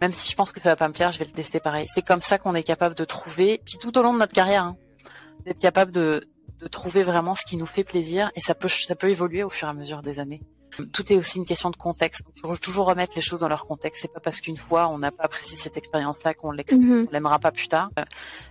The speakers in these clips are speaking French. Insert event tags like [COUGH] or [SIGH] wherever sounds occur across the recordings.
Même si je pense que ça va pas me plaire, je vais le tester pareil. C'est comme ça qu'on est capable de trouver, puis tout au long de notre carrière, hein, d'être capable de, de trouver vraiment ce qui nous fait plaisir et ça peut ça peut évoluer au fur et à mesure des années. Tout est aussi une question de contexte. Il faut toujours remettre les choses dans leur contexte. C'est pas parce qu'une fois on n'a pas apprécié cette expérience-là qu'on Mhm. l'aimera pas plus tard. Euh,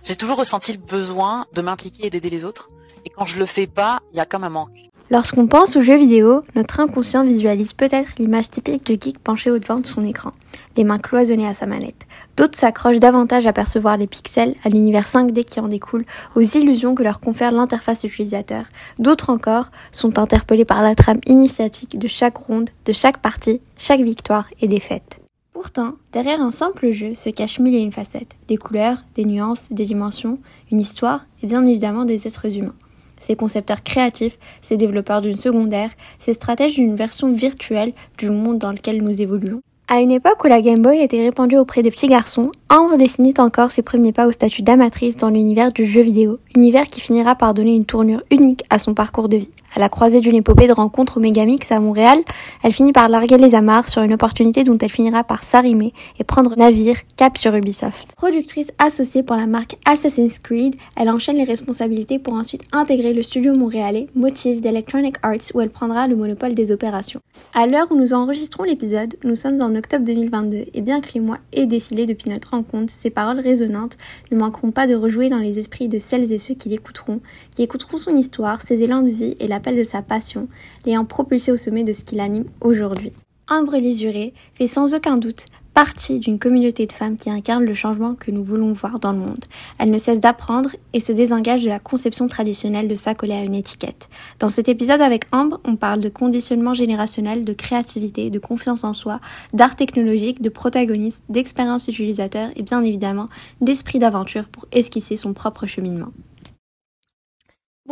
J'ai toujours ressenti le besoin de m'impliquer et d'aider les autres. Et quand je le fais pas, il y a comme un manque. Lorsqu'on pense aux jeux vidéo, notre inconscient visualise peut-être l'image typique du geek penché au devant de son écran, les mains cloisonnées à sa manette. D'autres s'accrochent davantage à percevoir les pixels, à l'univers 5D qui en découle, aux illusions que leur confère l'interface utilisateur. D'autres encore sont interpellés par la trame initiatique de chaque ronde, de chaque partie, chaque victoire et défaite. Pourtant, derrière un simple jeu se cachent mille et une facettes, des couleurs, des nuances, des dimensions, une histoire et bien évidemment des êtres humains ces concepteurs créatifs, ces développeurs d'une secondaire, ces stratèges d'une version virtuelle du monde dans lequel nous évoluons. À une époque où la Game Boy était répandue auprès des petits garçons, Ambre dessinait encore ses premiers pas au statut d'amatrice dans l'univers du jeu vidéo, univers qui finira par donner une tournure unique à son parcours de vie. À la croisée d'une épopée de rencontres au Megamix à Montréal, elle finit par larguer les amarres sur une opportunité dont elle finira par s'arrimer et prendre navire cap sur Ubisoft. Productrice associée pour la marque Assassin's Creed, elle enchaîne les responsabilités pour ensuite intégrer le studio montréalais Motive d'Electronic Arts où elle prendra le monopole des opérations. À l'heure où nous enregistrons l'épisode, nous sommes en octobre 2022 et bien que les mois aient défilé depuis notre rencontre, ces paroles résonantes ne manqueront pas de rejouer dans les esprits de celles et ceux qui l'écouteront, qui écouteront son histoire, ses élans de vie et de sa passion, l'ayant propulsé au sommet de ce qui l'anime aujourd'hui. Ambre Lisuré fait sans aucun doute partie d'une communauté de femmes qui incarnent le changement que nous voulons voir dans le monde. Elle ne cesse d'apprendre et se désengage de la conception traditionnelle de s'accoler à une étiquette. Dans cet épisode avec Ambre, on parle de conditionnement générationnel, de créativité, de confiance en soi, d'art technologique, de protagoniste, d'expérience utilisateur et bien évidemment d'esprit d'aventure pour esquisser son propre cheminement.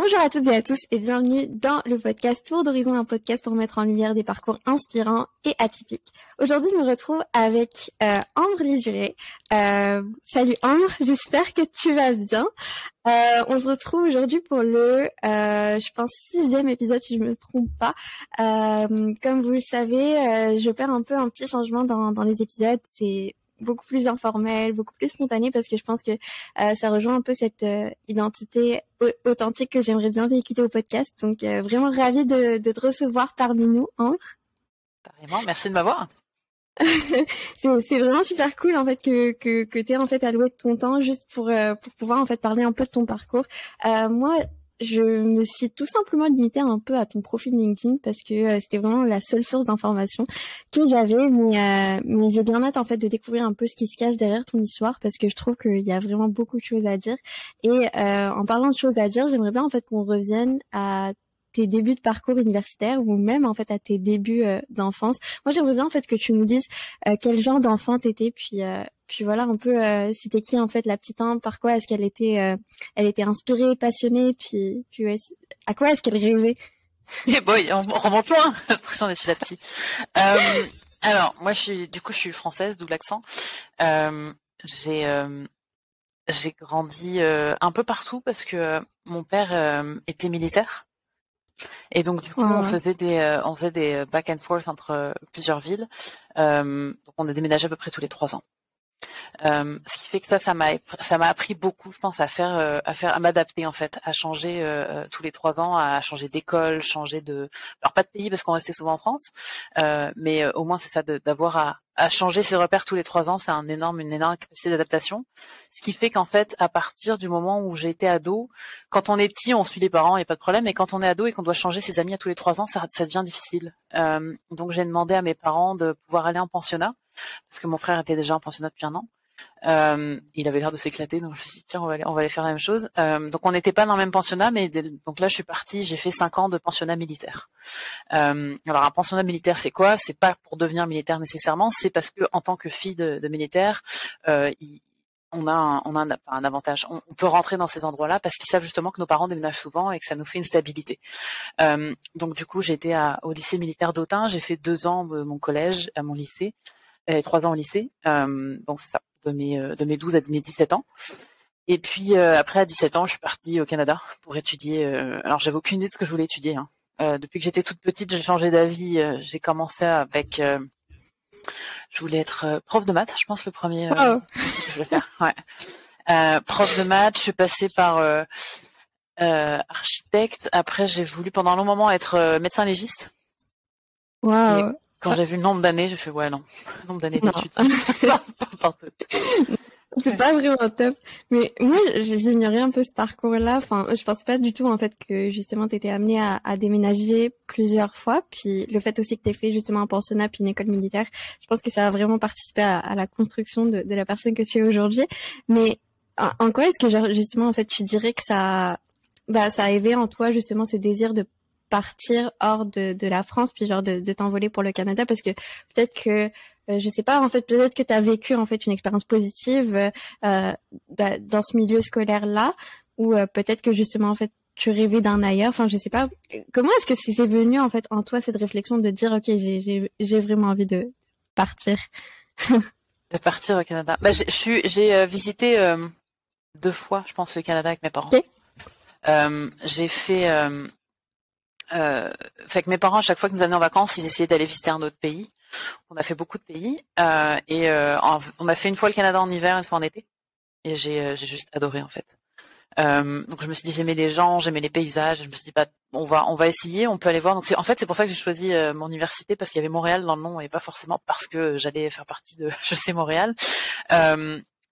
Bonjour à toutes et à tous et bienvenue dans le podcast Tour d'Horizon, un podcast pour mettre en lumière des parcours inspirants et atypiques. Aujourd'hui, je me retrouve avec euh, Ambre Lisuré. Euh, salut Ambre, [LAUGHS] j'espère que tu vas bien. Euh, on se retrouve aujourd'hui pour le, euh, je pense, sixième épisode si je me trompe pas. Euh, comme vous le savez, je perds un peu un petit changement dans, dans les épisodes. C'est beaucoup plus informel, beaucoup plus spontané parce que je pense que euh, ça rejoint un peu cette euh, identité au- authentique que j'aimerais bien véhiculer au podcast. Donc euh, vraiment ravie de, de te recevoir parmi nous, Ambre. Carrément, merci de m'avoir. [LAUGHS] c'est vraiment super cool en fait que que que t'aies en fait alloué de ton temps juste pour euh, pour pouvoir en fait parler un peu de ton parcours. Euh, moi, je me suis tout simplement limitée un peu à ton profil LinkedIn parce que euh, c'était vraiment la seule source d'information que j'avais, mais euh, mais j'ai bien hâte en fait de découvrir un peu ce qui se cache derrière ton histoire parce que je trouve qu'il y a vraiment beaucoup de choses à dire. Et euh, en parlant de choses à dire, j'aimerais bien en fait qu'on revienne à tes débuts de parcours universitaire ou même en fait à tes débuts euh, d'enfance. Moi, j'aimerais bien en fait que tu nous dises euh, quel genre d'enfant t'étais, puis euh, puis voilà un peu euh, c'était qui en fait la petite Ambre, par quoi est-ce qu'elle était euh, elle était inspirée, passionnée, puis puis ouais, à quoi est-ce qu'elle rêvait? [LAUGHS] Et boy, on, on remonte loin. [LAUGHS] L'impression d'être la petite. Euh, alors, moi, je suis, du coup, je suis française, d'où l'accent. J'ai, j'ai grandi un peu partout parce que mon père était militaire. Et donc du coup, on faisait des, euh, on faisait des back and forth entre euh, plusieurs villes. Euh, donc on a déménagé à peu près tous les trois ans. Euh, ce qui fait que ça, ça m'a, ça m'a appris beaucoup, je pense, à faire, euh, à faire, à m'adapter en fait, à changer euh, tous les trois ans, à changer d'école, changer de, alors pas de pays parce qu'on restait souvent en France, euh, mais euh, au moins c'est ça, d'avoir à, à changer ses repères tous les trois ans, c'est un énorme, une énorme capacité d'adaptation. Ce qui fait qu'en fait, à partir du moment où j'ai été ado, quand on est petit, on suit les parents, il n'y a pas de problème, mais quand on est ado et qu'on doit changer ses amis à tous les trois ans, ça, ça devient difficile. Euh, donc j'ai demandé à mes parents de pouvoir aller en pensionnat, parce que mon frère était déjà en pensionnat depuis un an. Euh, il avait l'air de s'éclater, donc je me suis dit tiens on va aller, faire la même chose. Euh, donc on n'était pas dans le même pensionnat, mais donc là je suis partie, j'ai fait cinq ans de pensionnat militaire. Euh, alors un pensionnat militaire c'est quoi? C'est pas pour devenir militaire nécessairement, c'est parce que en tant que fille de, militaire, il- on a un, avantage. On, peut rentrer dans ces endroits-là parce qu'ils savent justement que nos parents déménagent souvent et que ça nous fait une stabilité. Donc du coup, à- au lycée militaire d'Autun. J'ai fait deux ans de mon collège à mon lycée et trois ans au lycée. Euh, donc c'est ça, de mes euh, de mes 12 à mes 17 ans. Et puis euh, après à 17 ans, je suis partie au Canada pour étudier. alors j'avais aucune idée de ce que je voulais étudier. hein. Euh, depuis que j'étais toute petite, j'ai changé d'avis. euh, j'ai commencé avec euh, je voulais être prof de maths, je pense le premier que je voulais faire. Ouais. prof de maths, je suis passée par architecte. Après, j'ai voulu pendant un long moment être médecin légiste. Wow. Quand j'ai vu le nombre d'années, j'ai fait ouais non, le nombre d'années d'études. [LAUGHS] [LAUGHS] c'est pas vraiment top. Mais moi, j'ignorais un peu ce parcours-là. Enfin, je pensais pas du tout en fait que justement t'étais amené à, à, déménager plusieurs fois. Puis le fait aussi que t'aies fait justement un pensionnat puis une école militaire, je pense que ça a vraiment participé à, à la construction de, de, la personne que tu es aujourd'hui. Mais en, en quoi est-ce que justement en fait tu dirais que ça, bah ça a éveillé en toi justement ce désir de partir hors de, de la France puis genre de, de t'envoler pour le Canada parce que peut-être que euh, je sais pas en fait peut-être que tu as vécu en fait une expérience positive euh, bah, dans ce milieu scolaire là ou euh, peut-être que justement en fait tu rêvais d'un ailleurs. Enfin je sais pas. Comment est-ce que c'est venu en fait en toi cette réflexion de dire OK j'ai vraiment envie de partir? [LAUGHS] De partir au Canada. Bah, j'ai euh, visité deux fois je pense le Canada avec mes parents. J'ai fait euh, fait que mes parents, à chaque fois que nous allions en vacances, ils essayaient d'aller visiter un autre pays. On a fait beaucoup de pays euh, et euh, on a fait une fois le Canada en hiver, une fois en été. Et j'ai euh, juste adoré en fait. Euh, donc je me suis dit j'aimais les gens, j'aimais les paysages. Je me suis dit bah on va on va essayer, on peut aller voir. Donc en fait c'est pour ça que j'ai choisi euh, mon université parce qu'il y avait Montréal dans le nom et pas forcément parce que j'allais faire partie de [LAUGHS] je sais Montréal.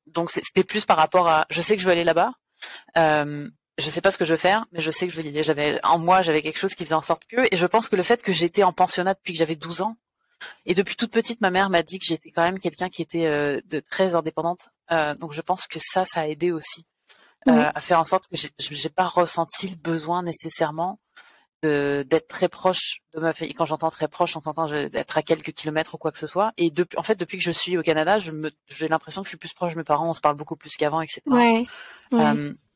donc c'était plus par rapport à je sais que je veux aller là-bas. Euh, je sais pas ce que je veux faire, mais je sais que je veux y J'avais en moi, j'avais quelque chose qui faisait en sorte que, et je pense que le fait que j'étais en pensionnat depuis que j'avais 12 ans, et depuis toute petite, ma mère m'a dit que j'étais quand même quelqu'un qui était euh, de très indépendante. Euh, donc je pense que ça, ça a aidé aussi euh, à faire en sorte que j'ai pas ressenti le besoin nécessairement d'être très proche de ma famille. Quand j'entends très proche, on s'entend d'être à quelques kilomètres ou quoi que ce soit. Et depuis, en fait, depuis que je suis au Canada, j'ai l'impression que je suis plus proche de mes parents. On se parle beaucoup plus qu'avant, etc. Ouais.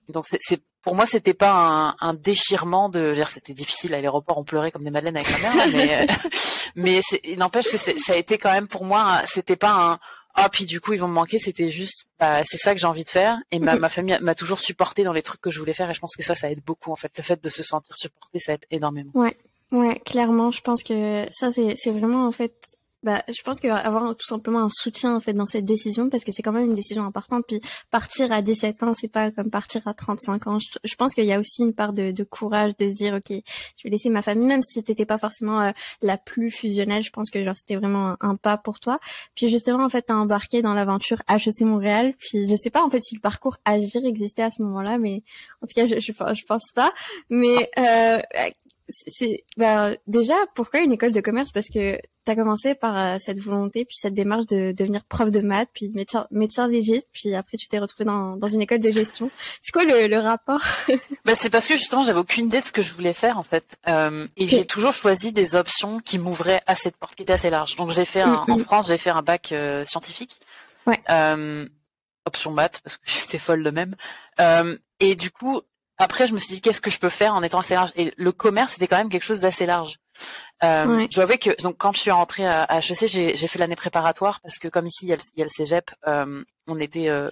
donc c'est pour moi, c'était pas un, un, déchirement de. C'était difficile à l'aéroport, on pleurait comme des madeleines avec ma mère, mais euh, [LAUGHS] mais il n'empêche que ça a été quand même pour moi. C'était pas un ah puis du coup ils vont me manquer. C'était juste bah, c'est ça que j'ai envie de faire et ma, ma famille m'a toujours supporté dans les trucs que je voulais faire et je pense que ça ça aide beaucoup en fait. Le fait de se sentir supporté, ça aide énormément. Ouais. Ouais, clairement, je pense que ça c'est c'est vraiment en fait bah, je pense qu'avoir tout simplement un soutien en fait dans cette décision parce que c'est quand même une décision importante. Puis partir à 17 ans, c'est pas comme partir à 35 ans. Je, pense qu'il y a aussi une part de, de, courage de se dire ok, je vais laisser ma famille, même si t'étais pas forcément euh, la plus fusionnelle. Je pense que genre c'était vraiment un, pas pour toi. Puis justement en fait t'as embarqué dans l'aventure HEC Montréal. Puis je sais pas en fait si le parcours Agir existait à ce moment-là, mais en tout cas je je, je pense pas. Mais euh, c'est bah, déjà pourquoi une école de commerce? Parce que tu as commencé par euh, cette volonté puis cette démarche de devenir prof de maths puis médecin, médecin légiste puis après tu t'es retrouvé dans, dans une école de gestion. C'est quoi le, le rapport? [LAUGHS] Bah, c'est parce que justement j'avais aucune idée de ce que je voulais faire en fait. Euh, et j'ai toujours choisi des options qui m'ouvraient à cette porte qui était assez large. Donc j'ai fait un, en France j'ai fait un bac euh, scientifique. Ouais. option maths parce que [LAUGHS] j'étais folle de même. Et du coup après, je me suis dit qu'est-ce que je peux faire en étant assez large? Et le commerce, c'était quand même quelque chose d'assez large. Euh, Je vois que donc quand je suis rentrée à, HEC, j'ai, fait l'année préparatoire parce que comme ici il y a le, Cégep, euh, on était euh,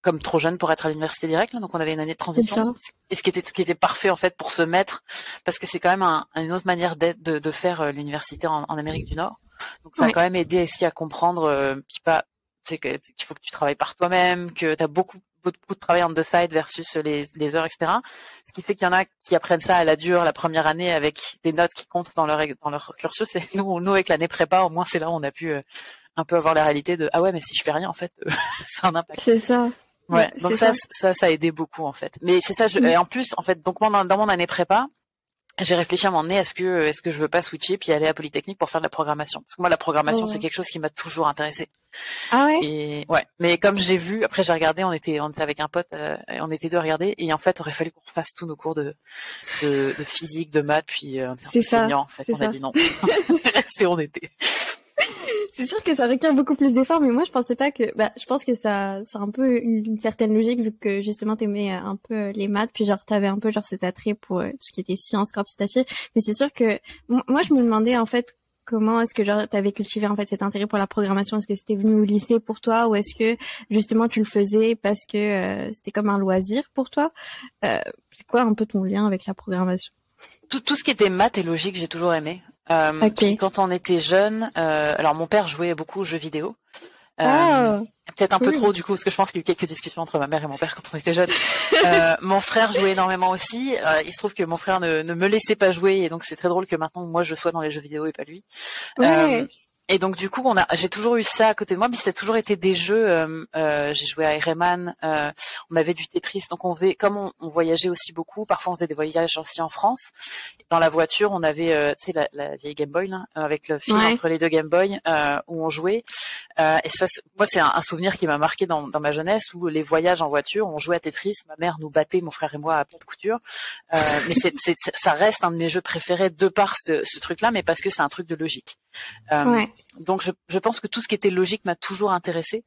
comme trop jeune pour être à l'université directe, donc on avait une année de transition. Et ce qui était qui était parfait en fait pour se mettre, parce que c'est quand même un, une autre manière de, de faire euh, l'université en, en, Amérique du Nord. Donc ça a quand même aidé ici à comprendre, euh, pas c'est qu'il faut que tu travailles par toi-même, que tu as beaucoup beaucoup de travail en the side versus les, les heures, etc. Ce qui fait qu'il y en a qui apprennent ça à la dure la première année avec des notes qui comptent dans leur dans leur cursus. Et nous, nous avec l'année prépa, au moins c'est là où on a pu euh, un peu avoir la réalité de ah ouais, mais si je fais rien, en fait, euh, [LAUGHS] c'est un impact. C'est ça. Ouais, donc ça, ça, ça, a aidé beaucoup en fait. Mais c'est ça. Je, et en plus, en fait, donc dans mon année prépa, j'ai réfléchi à un moment donné, est-ce que est-ce que je veux pas switcher puis aller à Polytechnique pour faire de la programmation? Parce que moi, la programmation, c'est quelque chose qui m'a toujours intéressé. Ah ouais? Et ouais, mais comme j'ai vu, après j'ai regardé, on était on était avec un pote, euh, on était deux à regarder, et en fait, il aurait fallu qu'on refasse tous nos cours de de, de physique, de maths, puis euh, c'est ça. en fait, on a dit non, [LAUGHS] restez on était c'est sûr que ça requiert beaucoup plus d'efforts, mais moi je pensais pas que, bah, je pense que ça, c'est un peu une, certaine logique vu que justement t'aimais euh, un peu euh, les maths, puis genre t'avais un peu genre cet attrait pour euh, ce qui était sciences quantitatives. Mais c'est sûr que moi je me demandais en fait comment est-ce que genre t'avais cultivé en fait cet intérêt pour la programmation? Est-ce que c'était venu au lycée pour toi ou est-ce que justement tu le faisais parce que c'était comme un loisir pour toi? C'est quoi un peu ton lien avec la programmation? Tout, tout ce qui était maths et logique, j'ai toujours aimé. Euh, quand on était jeune, euh, alors mon père jouait beaucoup aux jeux vidéo. Euh, ah, Peut-être un peu trop du coup, parce que je pense qu'il y a eu quelques discussions entre ma mère et mon père quand on était jeunes. euh, [LAUGHS] mon frère jouait énormément aussi. Euh, il se trouve que mon frère ne, ne, me laissait pas jouer, et donc c'est très drôle que maintenant moi je sois dans les jeux vidéo et pas lui. Ouais. Et donc du coup, on a, j'ai toujours eu ça à côté de moi, mais ça a toujours été des jeux. Euh, euh, j'ai joué à Rayman, euh, on avait du Tetris, donc on faisait, comme on, voyageait aussi beaucoup, parfois on faisait des voyages aussi en France. Dans la voiture, on avait, euh, tu sais, la, la, vieille Game Boy là, avec le fil entre les deux Game Boy euh, où on jouait. et ça, moi, c'est un, souvenir qui m'a marqué dans, dans, ma jeunesse où les voyages en voiture, on jouait à Tetris, ma mère nous battait, mon frère et moi à plat de couture. mais c'est, ça reste un de mes jeux préférés de par ce, ce truc-là, mais parce que c'est un truc de logique. Ouais. Donc je, je, pense que tout ce qui était logique m'a toujours intéressé,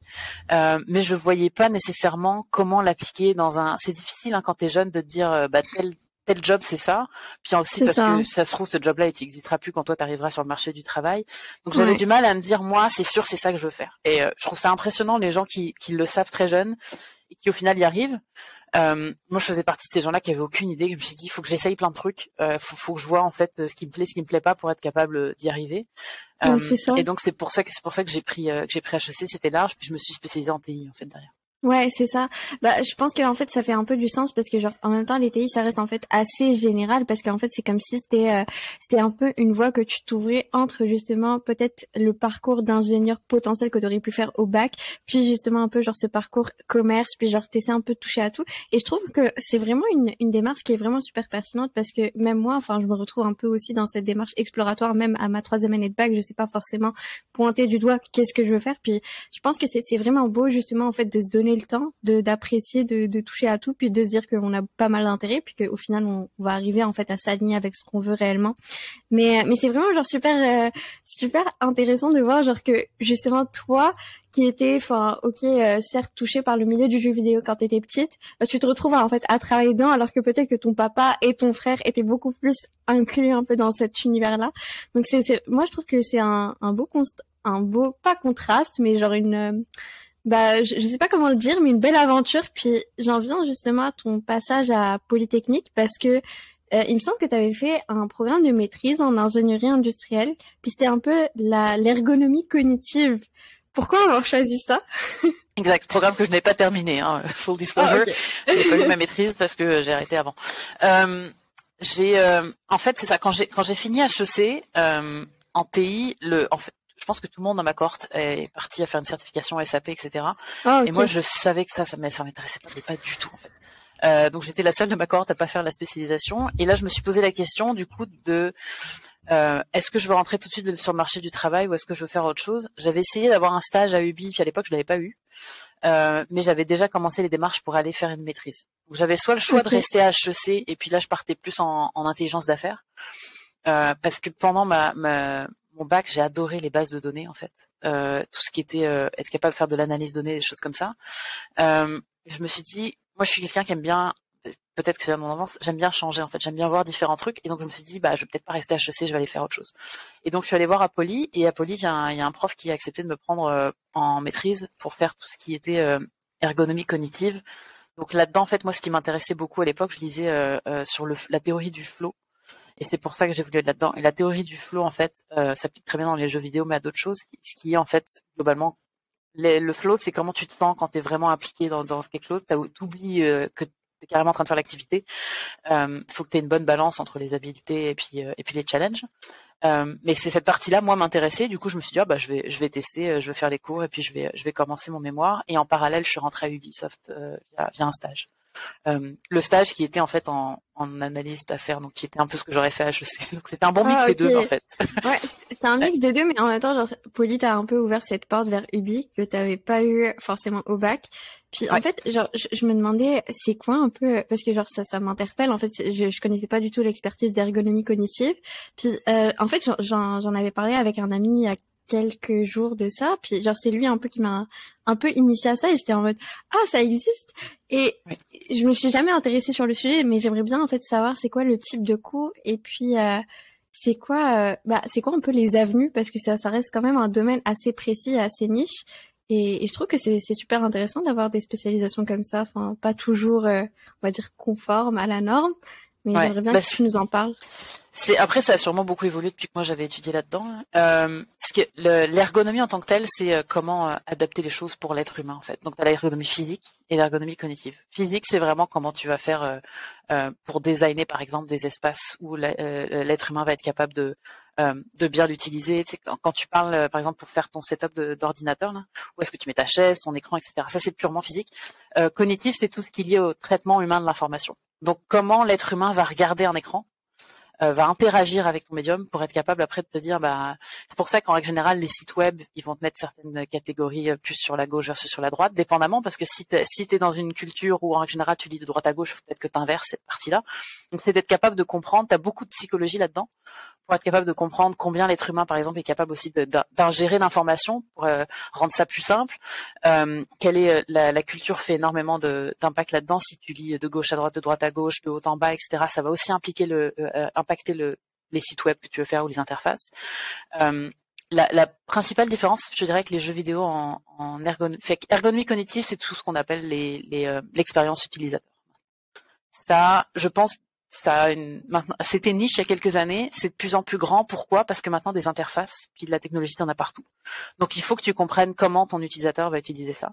euh, mais je voyais pas nécessairement comment l'appliquer dans un. C'est difficile hein, quand t'es jeune de te dire euh, bah tel tel job c'est ça, puis aussi parce que ça se trouve ce job-là il n'existera plus quand toi tu arriveras sur le marché du travail. Donc j'avais du mal à me dire moi c'est sûr c'est ça que je veux faire. Et euh, je trouve ça impressionnant les gens qui, qui le savent très jeunes et qui au final y arrivent. Euh, moi, je faisais partie de ces gens-là qui avaient aucune idée. Je me suis dit, il faut que j'essaye plein de trucs. Euh, faut, faut que je vois en fait ce qui me plaît, ce qui me plaît pas, pour être capable d'y arriver. Euh, ça. Et donc c'est pour ça que c'est pour ça que j'ai pris euh, que j'ai pris HEC. C'était large. Puis je me suis spécialisée en TI en fait derrière. Ouais, c'est ça. Bah, je pense qu'en fait, ça fait un peu du sens parce que genre, en même temps, les TI, ça reste en fait assez général parce qu'en fait, c'est comme si c'était, euh, c'était un peu une voie que tu t'ouvrais entre justement peut-être le parcours d'ingénieur potentiel que tu aurais pu faire au bac, puis justement un peu genre ce parcours commerce, puis genre t'essaies un peu de toucher à tout. Et je trouve que c'est vraiment une, une démarche qui est vraiment super pertinente parce que même moi, enfin, je me retrouve un peu aussi dans cette démarche exploratoire, même à ma troisième année de bac, je sais pas forcément pointer du doigt qu'est-ce que je veux faire. Puis je pense que c'est vraiment beau justement en fait de se donner le temps de d'apprécier, de, de, toucher à tout, puis de se dire qu'on a pas mal d'intérêt, puis qu'au final on, va arriver en fait à s'aligner avec ce qu'on veut réellement. Mais mais c'est vraiment genre super euh, super intéressant de voir genre que justement toi qui étais enfin ok euh, certes touché par le milieu du jeu vidéo quand t'étais petite, bah, tu te retrouves en fait à travailler dedans alors que peut-être que ton papa et ton frère étaient beaucoup plus inclus un peu dans cet univers là. Donc c'est moi je trouve que c'est un, un beau const un beau pas contraste mais genre une bah, je, sais pas comment le dire, mais une belle aventure. Puis j'en viens justement à ton passage à Polytechnique parce que euh, il me semble que tu avais fait un programme de maîtrise en ingénierie industrielle, puis c'était un peu l'ergonomie cognitive. Pourquoi avoir choisi ça? [LAUGHS] Exact, programme que je n'ai pas terminé, hein, full disclosure. Ah, j'ai pas eu ma maîtrise parce que j'ai arrêté avant. Euh, j'ai, euh, en fait, c'est ça. Quand j'ai quand j'ai fini HEC euh, en TI, le, en fait, je pense que tout le monde dans ma cohorte est parti à faire une certification SAP, etc. Ah, Et moi, je savais que ça, ça m'intéressait pas, mais pas du tout en fait. Euh, donc j'étais la seule de ma cohorte à pas faire la spécialisation. Et là, je me suis posé la question du coup de euh, est-ce que je veux rentrer tout de suite sur le marché du travail ou est-ce que je veux faire autre chose? J'avais essayé d'avoir un stage à UBI, puis à l'époque je l'avais pas eu, euh, mais j'avais déjà commencé les démarches pour aller faire une maîtrise. J'avais soit le choix de rester à HEC et puis là je partais plus en, en intelligence d'affaires. Euh, parce que pendant ma, ma, mon bac, j'ai adoré les bases de données en fait, euh, tout ce qui était euh, être capable de faire de l'analyse de données, des choses comme ça. Euh, je me suis dit, moi je suis quelqu'un qui aime bien, peut-être que c'est mon enfance, j'aime bien changer en fait, j'aime bien voir différents trucs, et donc je me suis dit, bah je vais peut-être pas rester à HEC, je vais aller faire autre chose. Et donc je suis allée voir Apolly, et Apolly, il y, a un prof qui a accepté de me prendre en maîtrise pour faire tout ce qui était ergonomie cognitive. Donc là-dedans, en fait, moi, ce qui m'intéressait beaucoup à l'époque, je lisais sur le, la théorie du flow, et c'est pour ça que j'ai voulu être là-dedans. Et la théorie du flow, en fait, euh, s'applique très bien dans les jeux vidéo, mais à d'autres choses. Ce qui est en fait globalement le flow, c'est comment tu te sens quand tu es vraiment impliqué dans, quelque chose. Tu oublies euh, que tu es carrément en train de faire l'activité. Il euh, faut que tu aies une bonne balance entre les habiletés et puis euh, et puis les challenges. Euh, mais c'est cette partie-là, moi, m'intéressait. Du coup, je me suis dit, ah, bah, je vais, je vais tester, je vais faire les cours et puis je vais, je vais commencer mon mémoire. Et en parallèle, je suis rentrée à Ubisoft via, via un stage. Euh, le stage qui était en fait en, en analyse d'affaires, donc qui était un peu ce que j'aurais fait à HEC. [LAUGHS] Donc c'était un bon mix ah, des deux en fait. Ouais, [LAUGHS] c'est un mix des deux, mais en même temps, genre, Paulie t'a un peu ouvert cette porte vers Ubi que t'avais pas eu forcément au bac. Puis en fait, genre, je, me demandais, c'est quoi un peu, parce que genre ça, ça m'interpelle. En fait, je, je connaissais pas du tout l'expertise d'ergonomie cognitive. Puis euh, en fait, j'en avais parlé avec un ami il y a quelques jours de ça. Puis genre c'est lui un peu qui m'a un peu initié à ça et j'étais en mode ah ça existe. Et je me suis jamais intéressée sur le sujet, mais j'aimerais bien en fait savoir c'est quoi le type de cours et puis euh, c'est quoi euh, bah c'est quoi un peu les avenues parce que ça ça reste quand même un domaine assez précis, assez niche. Et, je trouve que c'est super intéressant d'avoir des spécialisations comme ça, enfin pas toujours, euh, on va dire, conformes à la norme. Mais j'aimerais bien bah, que tu nous en parles. C'est après ça a sûrement beaucoup évolué depuis que moi j'avais étudié là-dedans. Euh, ce que l'ergonomie en tant que telle, c'est euh, comment euh, adapter les choses pour l'être humain en fait. Donc tu as l'ergonomie physique et l'ergonomie cognitive. Physique, c'est vraiment comment tu vas faire euh, euh pour designer par exemple des espaces où l'être humain va être capable de de bien l'utiliser. Tu sais, quand, tu parles par exemple pour faire ton setup d'ordinateur, où est-ce que tu mets ta chaise, ton écran, etc. Ça c'est purement physique. cognitif, c'est tout ce qui est lié au traitement humain de l'information. Donc comment l'être humain va regarder un écran euh, va interagir avec ton médium pour être capable après de te dire bah c'est pour ça qu'en règle générale les sites web ils vont te mettre certaines catégories euh, plus sur la gauche versus sur la droite dépendamment parce que si tu si dans une culture où en règle générale tu lis de droite à gauche peut-être que tu inverses cette partie-là. Donc c'est d'être capable de comprendre tu as beaucoup de psychologie là-dedans pour être capable de comprendre combien l'être humain, par exemple, est capable aussi d'ingérer l'information pour euh, rendre ça plus simple. Euh, quelle est la, la, culture fait énormément d'impact là-dedans. Si tu lis de gauche à droite, de droite à gauche, de haut en bas, etc., ça va aussi impliquer le, euh, impacter le, les sites web que tu veux faire ou les interfaces. La, principale différence, je dirais, que les jeux vidéo en, ergonomie cognitive, c'est tout ce qu'on appelle l'expérience les, les, utilisateur. Ça, je pense une, c'était niche il y a quelques années, c'est de plus en plus grand. Pourquoi? Parce que maintenant des interfaces, puis de la technologie, en as partout. Donc il faut que tu comprennes comment ton utilisateur va utiliser ça.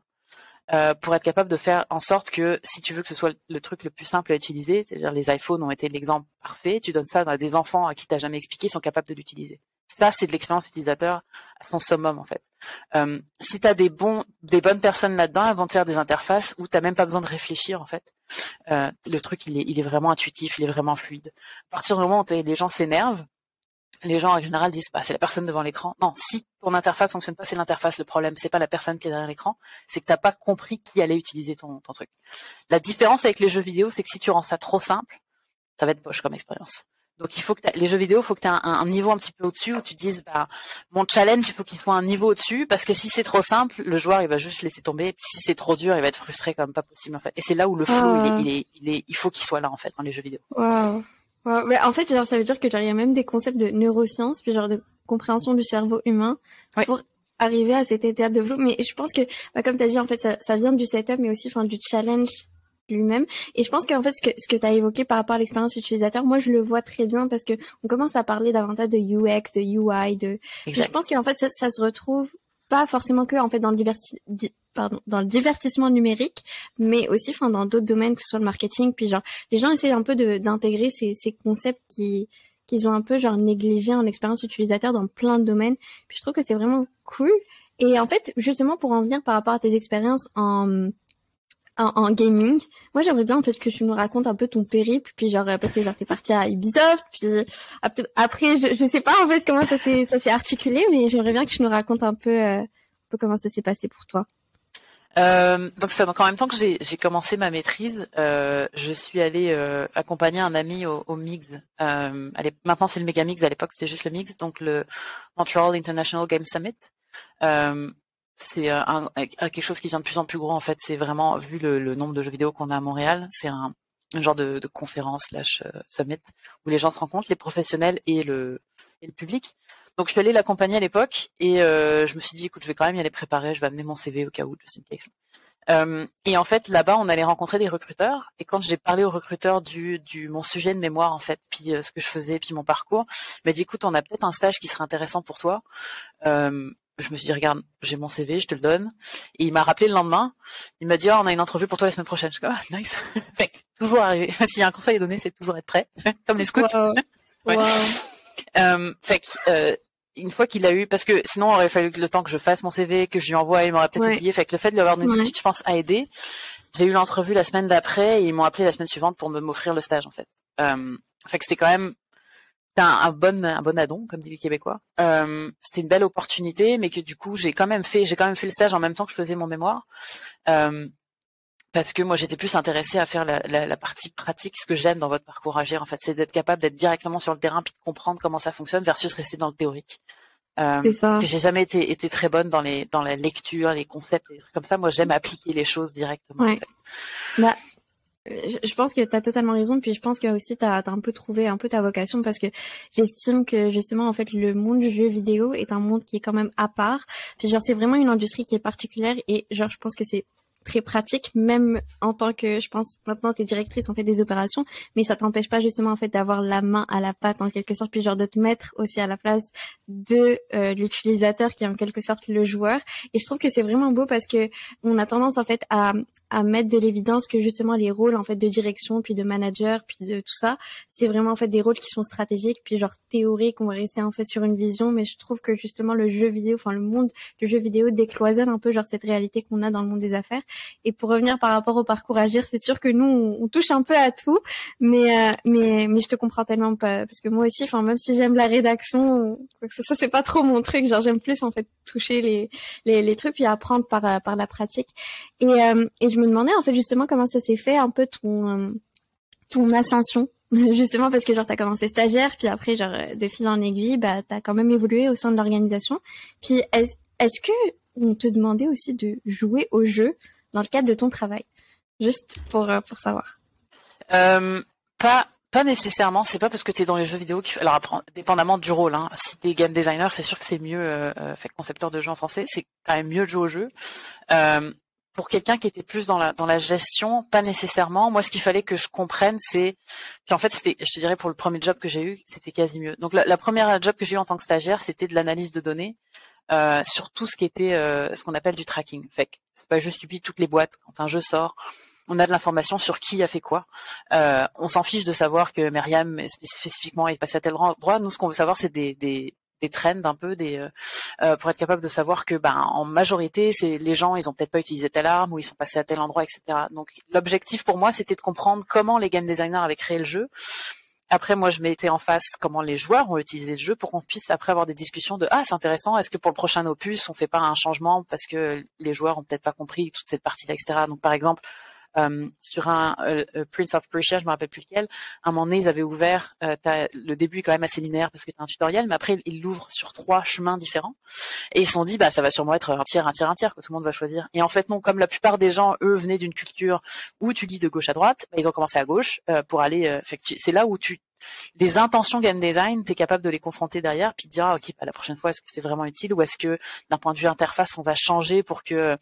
Euh, pour être capable de faire en sorte que si tu veux que ce soit le truc le plus simple à utiliser, c'est-à-dire les iPhones ont été l'exemple parfait, tu donnes ça à des enfants à qui t'as jamais expliqué, ils sont capables de l'utiliser. Ça, c'est de l'expérience utilisateur à son summum en fait. Euh, si tu as des bonnes personnes là-dedans, elles vont te faire des interfaces où tu même pas besoin de réfléchir en fait. Euh, le truc, il est, il est vraiment intuitif, il est vraiment fluide. À partir du moment où les gens s'énervent, les gens en général disent bah c'est la personne devant l'écran. Non, si ton interface fonctionne pas, c'est l'interface le problème. C'est pas la personne qui est derrière l'écran. C'est que t'as pas compris qui allait utiliser ton, ton truc. La différence avec les jeux vidéo, c'est que si tu rends ça trop simple, ça va être poche comme expérience. Donc il faut que les jeux vidéo, il faut que tu aies un, niveau un petit peu au-dessus où tu dises bah mon challenge, il faut qu'il soit un niveau au-dessus parce que si c'est trop simple, le joueur il va juste laisser tomber. Et puis si c'est trop dur, il va être frustré comme pas possible en fait. Et c'est là où le flow il, est, il, est, il, faut qu'il soit là en fait dans les jeux vidéo. Wow. Mais en fait, genre ça veut dire que il y a même des concepts de neurosciences puis genre de compréhension du cerveau humain pour arriver à cet état de flow. Mais je pense que bah, comme tu as dit en fait ça, ça vient du setup mais aussi enfin du challenge lui-même. Et je pense qu'en fait, ce que, ce que tu as évoqué par rapport à l'expérience utilisateur, moi, je le vois très bien parce que on commence à parler davantage de UX, de UI, de... Je pense qu'en fait, ça, ça, se retrouve pas forcément que en fait dans le diverti... Pardon, dans le divertissement numérique, mais aussi enfin dans d'autres domaines, que ce soit le marketing, puis genre les gens essaient un peu d'intégrer ces, ces concepts qui qu'ils ont un peu genre négligé en expérience utilisateur dans plein de domaines. Puis je trouve que c'est vraiment cool. Et en fait, justement pour en venir par rapport à tes expériences en en, gaming. Moi, j'aimerais bien en fait que tu nous racontes un peu ton périple, puis genre parce que genre t'es parti à Ubisoft, puis après je, je sais pas en fait comment ça s'est ça s'est articulé, mais j'aimerais bien que tu nous racontes un peu euh, un peu comment ça s'est passé pour toi. Euh, donc c'est donc en même temps que j'ai commencé ma maîtrise, euh, je suis allée euh, accompagner un ami au, au MIGS. Euh, maintenant c'est le Megamix, à l'époque c'était juste le MIGS, donc le Montreal International Game Summit. Euh, c'est euh, un, quelque chose qui vient de plus en plus gros en fait. C'est vraiment vu le, nombre de jeux vidéo qu'on a à Montréal, c'est un, genre de, de conférence slash euh, summit où les gens se rencontrent, les professionnels et le, et le public. Donc je suis allée l'accompagner à l'époque et euh, je me suis dit écoute je vais quand même y aller préparer, je vais amener mon CV au cas où, just. Euh, et en fait là-bas on allait rencontrer des recruteurs et quand j'ai parlé aux recruteurs du, du mon sujet de mémoire en fait, puis ce que je faisais, puis mon parcours, m'a dit écoute on a peut-être un stage qui serait intéressant pour toi. Euh, je me suis dit regarde j'ai mon CV je te le donne. Et il m'a rappelé le lendemain. Il m'a dit oh, on a une entrevue pour toi la semaine prochaine. Je suis comme ah, nice. [LAUGHS] Fait toujours arriver s'il y a un conseil à donner c'est toujours être prêt. [LAUGHS] Comme les scouts. [LAUGHS] Ouais. Euh, fait euh, une fois qu'il a eu parce que sinon il aurait fallu le temps que je fasse mon CV que je lui envoie il m'aurait peut-être oublié. Fait que le fait de l'avoir notifié je pense a aidé. J'ai eu l'entrevue la semaine d'après et ils m'ont appelé la semaine suivante pour me m'offrir le stage en fait. Euh, fait que c'était quand même c'était un, bon un bon addon comme dit les Québécois. Euh, c'était une belle opportunité, mais que du coup j'ai quand même fait j'ai quand même fait le stage en même temps que je faisais mon mémoire. Euh, parce que moi j'étais plus intéressée à faire la, la, la partie pratique, ce que j'aime dans votre parcours agir en fait, c'est d'être capable d'être directement sur le terrain puis de comprendre comment ça fonctionne versus rester dans le théorique. Euh, que j'ai jamais été, été très bonne dans les dans la lecture, les concepts, les trucs comme ça. Moi j'aime appliquer les choses directement. Ouais. En fait. bah, je pense que tu as totalement raison, puis je pense que aussi tu as, un peu trouvé un peu ta vocation parce que j'estime que justement en fait le monde du jeu vidéo est un monde qui est quand même à part. Puis genre c'est vraiment une industrie qui est particulière et genre je pense que c'est très pratique, même en tant que, je pense, maintenant t'es directrice en fait des opérations, mais ça t'empêche pas justement en fait d'avoir la main à la pâte en quelque sorte, puis genre de te mettre aussi à la place de euh, l'utilisateur qui est en quelque sorte le joueur. Et je trouve que c'est vraiment beau parce que on a tendance en fait à, à mettre de l'évidence que justement les rôles en fait de direction, puis de manager, puis de tout ça, c'est vraiment en fait des rôles qui sont stratégiques, puis genre théoriques, on va rester en fait sur une vision, mais je trouve que justement le jeu vidéo, enfin le monde du jeu vidéo décloisonne un peu genre cette réalité qu'on a dans le monde des affaires. Et pour revenir par rapport au parcours agir, c'est sûr que nous on, touche un peu à tout, mais euh, mais mais je te comprends tellement pas parce que moi aussi, enfin même si j'aime la rédaction, ça c'est pas trop mon truc, genre j'aime plus en fait toucher les les, les trucs puis apprendre par euh, par la pratique. Et euh, et je me demandais en fait justement comment ça s'est fait un peu ton ton ascension [LAUGHS] justement parce que genre t'as commencé stagiaire puis après genre de fil en aiguille bah t'as quand même évolué au sein de l'organisation. Puis est-ce est-ce que on te demandait aussi de jouer au jeu dans le cadre de ton travail juste pour euh, pour savoir euh, pas pas nécessairement, c'est pas parce que tu es dans les jeux vidéo alors dépendamment du rôle hein. Si t'es game designer, c'est sûr que c'est mieux euh, euh, fait concepteur de jeux en français, c'est quand même mieux de jouer au jeu. Pour quelqu'un qui était plus dans la dans la gestion, pas nécessairement. Moi, ce qu'il fallait que je comprenne, c'est puis en fait, c'était, je te dirais, pour le premier job que j'ai eu, c'était quasi mieux. Donc la, première job que j'ai eu en tant que stagiaire, c'était de l'analyse de données sur tout ce qui était euh, ce qu'on appelle du tracking. Fait c'est pas juste stupide toutes les boîtes quand un jeu sort. On a de l'information sur qui a fait quoi. Euh, on s'en fiche de savoir que Myriam spécifiquement est passée à tel endroit. Nous, ce qu'on veut savoir, c'est des, des, des trends un peu des euh, euh, pour être capable de savoir que ben en majorité c'est les gens ils ont peut-être pas utilisé telle arme ou ils sont passés à tel endroit etc donc l'objectif pour moi c'était de comprendre comment les game designers avaient créé le jeu après, moi, je mettais en face comment les joueurs ont utilisé le jeu pour qu'on puisse après avoir des discussions de ah c'est intéressant. Est-ce que pour le prochain opus, on fait pas un changement parce que les joueurs ont peut-être pas compris toute cette partie-là, etc. Donc, par exemple, euh, sur un euh, euh, Prince of Persia, je me rappelle plus lequel. À un moment donné, ils avaient ouvert. le début est quand même assez linéaire parce que c'est un tutoriel, mais après ils l'ouvrent sur trois chemins différents. Et ils se sont dit, bah ça va sûrement être un tiers, un tiers, un tiers que tout le monde va choisir. Et en fait non, comme la plupart des gens, eux, venaient d'une culture où tu lis de gauche à droite, bah, ils ont commencé à gauche pour aller. c'est là où tu des intentions game design, tu capable de les confronter derrière, puis de dire, ah, ok, bah, la prochaine fois, est-ce que c'est vraiment utile ou est-ce que d'un point de vue interface, on va changer pour que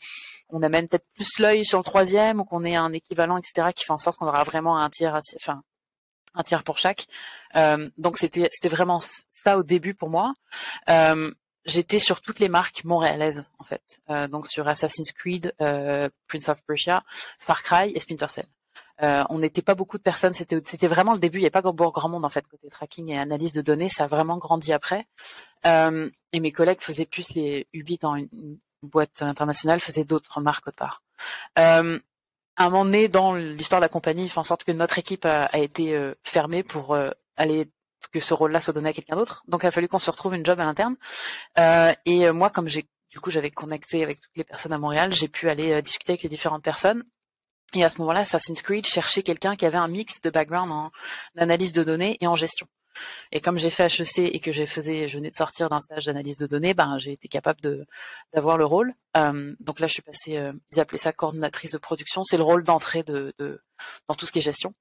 on amène peut-être plus l'œil sur le troisième ou qu'on ait un équivalent, etc., qui fait en sorte qu'on aura vraiment un tiers, enfin un tiers pour chaque. Euh, donc c'était vraiment ça au début pour moi. Euh, j'étais sur toutes les marques montréalaises en fait, euh, donc sur Assassin's Creed, Prince of Persia, Far Cry et Splinter Cell. Euh, on n'était pas beaucoup de personnes. C'était vraiment le début. Il n'y a pas grand, monde en fait côté tracking et analyse de données. Ça a vraiment grandi après. Euh, et mes collègues faisaient plus les Ubit dans une, boîte internationale, faisaient d'autres marques autre part. Euh, à un moment donné dans l'histoire de la compagnie, il fait en sorte que notre équipe a, été euh, fermée pour aller que ce rôle-là soit donné à quelqu'un d'autre. Donc il a fallu qu'on se retrouve une job à l'interne. et moi, comme j'ai du coup j'avais connecté avec toutes les personnes à Montréal, j'ai pu aller discuter avec les différentes personnes et à ce moment-là, Assassin's Creed cherchait quelqu'un qui avait un mix de background en analyse de données et en gestion. Et comme j'ai fait HEC et que j'ai faisais, je venais de sortir d'un stage d'analyse de données, ben j'ai été capable d'avoir le rôle. Euh, donc là, je suis passée, euh, ils appelaient ça coordonnatrice de production. C'est le rôle d'entrée de, de, dans tout ce qui est gestion.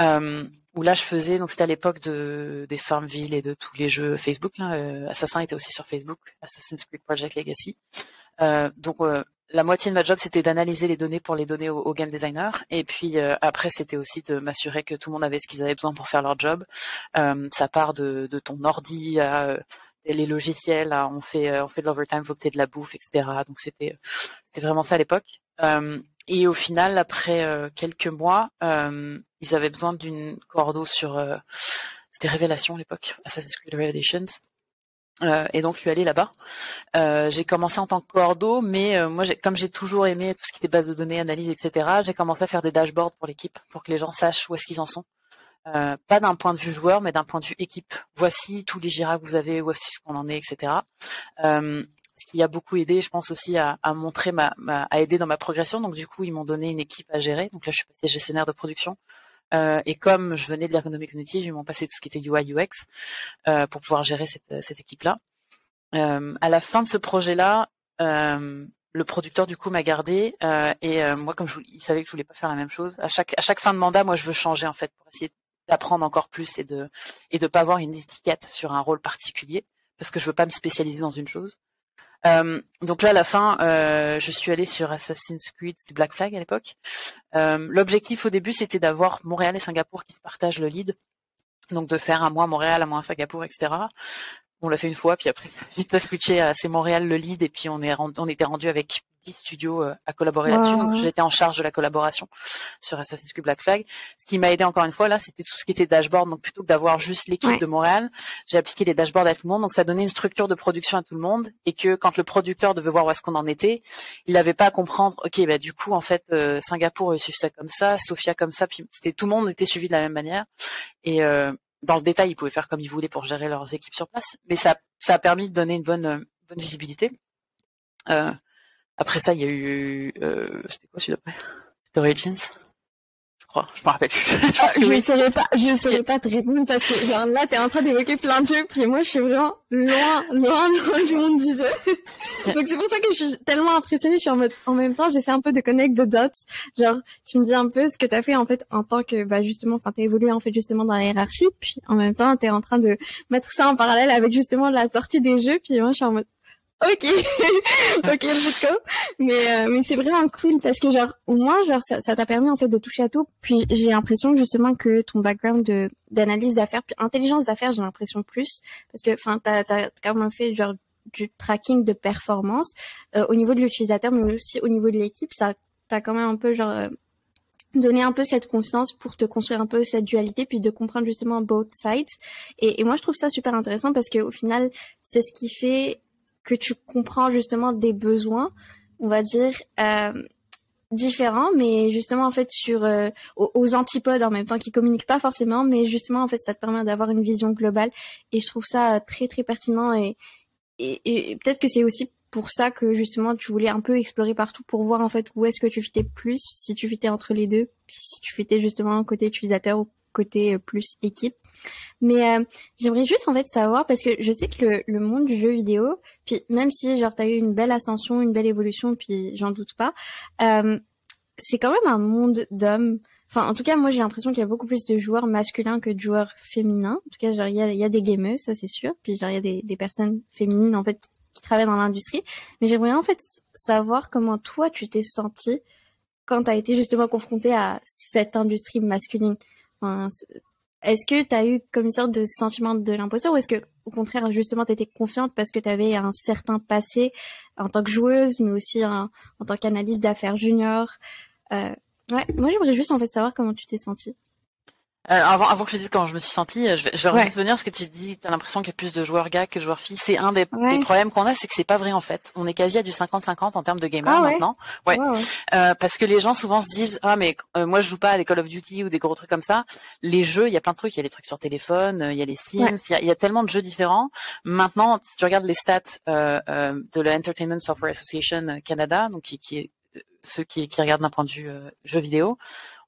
Euh, où là, je faisais, donc c'était à l'époque de des Farmville et de tous les jeux Facebook. Là, euh, Assassin était aussi sur Facebook, Assassin's Creed Project Legacy. Euh, donc la moitié de ma job, c'était d'analyser les données pour les donner aux, game designers. Et puis euh, après, c'était aussi de m'assurer que tout le monde avait ce qu'ils avaient besoin pour faire leur job. Euh, ça part de, ton ordi à euh, les logiciels, on fait on fait de l'overtime, faut que de la bouffe, etc. Donc c'était c'était vraiment ça à l'époque. et au final, après quelques mois, ils avaient besoin d'une cordeau sur c'était Révélation à l'époque, Assassin's Creed Revelations. Euh, et donc je suis allée là-bas. Euh, j'ai commencé en tant que cordeau, mais euh, moi, comme j'ai toujours aimé tout ce qui était base de données, analyse, etc., j'ai commencé à faire des dashboards pour l'équipe, pour que les gens sachent où est-ce qu'ils en sont. pas d'un point de vue joueur, mais d'un point de vue équipe. Voici tous les Jira que vous avez, où est-ce qu'on en est, etc. ce qui a beaucoup aidé, je pense aussi à, montrer ma, à aider dans ma progression. Donc du coup, ils m'ont donné une équipe à gérer. Donc là, je suis passée gestionnaire de production. Euh, et comme je venais de l'ergonomie cognitive, ils m'ont passé tout ce qui était UI UX euh, pour pouvoir gérer cette, cette équipe-là. Euh, à la fin de ce projet-là, le producteur du coup m'a gardé et moi comme je, il savait que je voulais pas faire la même chose. À chaque à chaque fin de mandat, moi je veux changer en fait pour essayer d'apprendre encore plus et de et de pas avoir une étiquette sur un rôle particulier parce que je veux pas me spécialiser dans une chose. Donc là, à la fin, je suis allée sur Assassin's Creed, Black Flag à l'époque. L'objectif au début, c'était d'avoir Montréal et Singapour qui se partagent le lead donc de faire un mois Montréal, un mois Singapour, etc on l'a fait une fois, puis après [LAUGHS] ça a vite switché à c'est Montréal le lead, et puis on est on était rendu avec 10 studios euh, à collaborer là-dessus. Donc j'étais en charge de la collaboration sur Assassin's Creed Black Flag. Ce qui m'a aidé encore une fois là, c'était tout ce qui était dashboard. Donc plutôt que d'avoir juste l'équipe de Montréal, j'ai appliqué les dashboards à tout le monde. Donc ça donnait une structure de production à tout le monde, et que quand le producteur devait voir où est-ce qu'on en était, il n'avait pas à comprendre. Ok, bah du coup en fait euh, Singapour suit ça comme ça, Sofia comme ça, puis c'était tout le monde était suivi de la même manière. Et euh, dans le détail, ils pouvaient faire comme ils voulaient pour gérer leurs équipes sur place, mais ça, ça a permis de donner une bonne, euh, bonne visibilité. Euh, après ça, il y a eu, euh, c'était quoi celui d'après? C'était Origins crois. Je me rappelle plus. je, ne [LAUGHS] saurais pas, je saurais pas te répondre parce que genre là t'es en train d'évoquer plein de jeux puis moi je suis vraiment loin, loin, loin du monde du jeu. Donc c'est pour ça que je suis tellement impressionnée. Je suis en mode, en même temps j'essaie un peu de connect the dots. Genre tu me dis un peu ce que t'as fait en fait en tant que bah justement, enfin t'as évolué en fait justement dans la hiérarchie puis en même temps t'es en train de mettre ça en parallèle avec justement la sortie des jeux puis moi je suis en mode ok, [LAUGHS] ok, let's go. Mais euh, mais c'est vraiment cool parce que genre au moins genre ça ça t'a permis en fait de toucher à tout. Puis j'ai l'impression justement que ton background de d'analyse d'affaires puis intelligence d'affaires j'ai l'impression plus parce que enfin t'as t'as quand même fait genre du tracking de performance euh, au niveau de l'utilisateur mais aussi au niveau de l'équipe ça t'as quand même un peu genre euh, donné un peu cette confiance pour te construire un peu cette dualité puis de comprendre justement both sides et, et moi je trouve ça super intéressant parce que au final c'est ce qui fait que tu comprends justement des besoins, on va dire, euh, différents, mais justement en fait sur euh, aux, antipodes en même temps, qui communiquent pas forcément, mais justement en fait ça te permet d'avoir une vision globale. Et je trouve ça très très pertinent et, et, et peut-être que c'est aussi pour ça que justement tu voulais un peu explorer partout pour voir en fait où est-ce que tu fitais plus, si tu fitais entre les deux, si tu fitais justement côté utilisateur ou côté euh, plus équipe. Mais euh, j'aimerais juste en fait savoir parce que je sais que le, le monde du jeu vidéo, puis même si genre t'as eu une belle ascension, une belle évolution, puis j'en doute pas, euh, c'est quand même un monde d'hommes. Enfin, en tout cas, moi j'ai l'impression qu'il y a beaucoup plus de joueurs masculins que de joueurs féminins. En tout cas, genre il y a, y a des gamers, ça c'est sûr. Puis genre il y a des, des personnes féminines en fait qui travaillent dans l'industrie. Mais j'aimerais en fait savoir comment toi tu t'es senti quand t'as été justement confronté à cette industrie masculine est-ce que tu as eu comme une sorte de sentiment de l'imposteur ou est-ce que au contraire justement tu étais confiante parce que tu avais un certain passé en tant que joueuse mais aussi en, tant qu'analyste d'affaires junior euh, Ouais, moi j'aimerais juste en fait savoir comment tu t'es sentie. Euh, avant, avant que je dise comment je me suis sentie, euh, je vais, je vais revenir ce que tu dis. T'as l'impression qu'il y a plus de joueurs gars que de joueurs filles. C'est un des, problèmes qu'on a, c'est que c'est pas vrai en fait. On est quasi à du 50-50 en termes de gamers ah maintenant. Ouais. Euh, parce que les gens souvent se disent ah mais euh, moi je joue pas à des Call of Duty ou des gros trucs comme ça. Les jeux, il y a plein de trucs. Il y a des trucs sur téléphone, il y a les Sims, il, y a, tellement de jeux différents. Maintenant, si tu regardes les stats de la Entertainment Software Association Canada, donc qui, qui est ceux qui, qui regardent d'un point de vue jeu vidéo,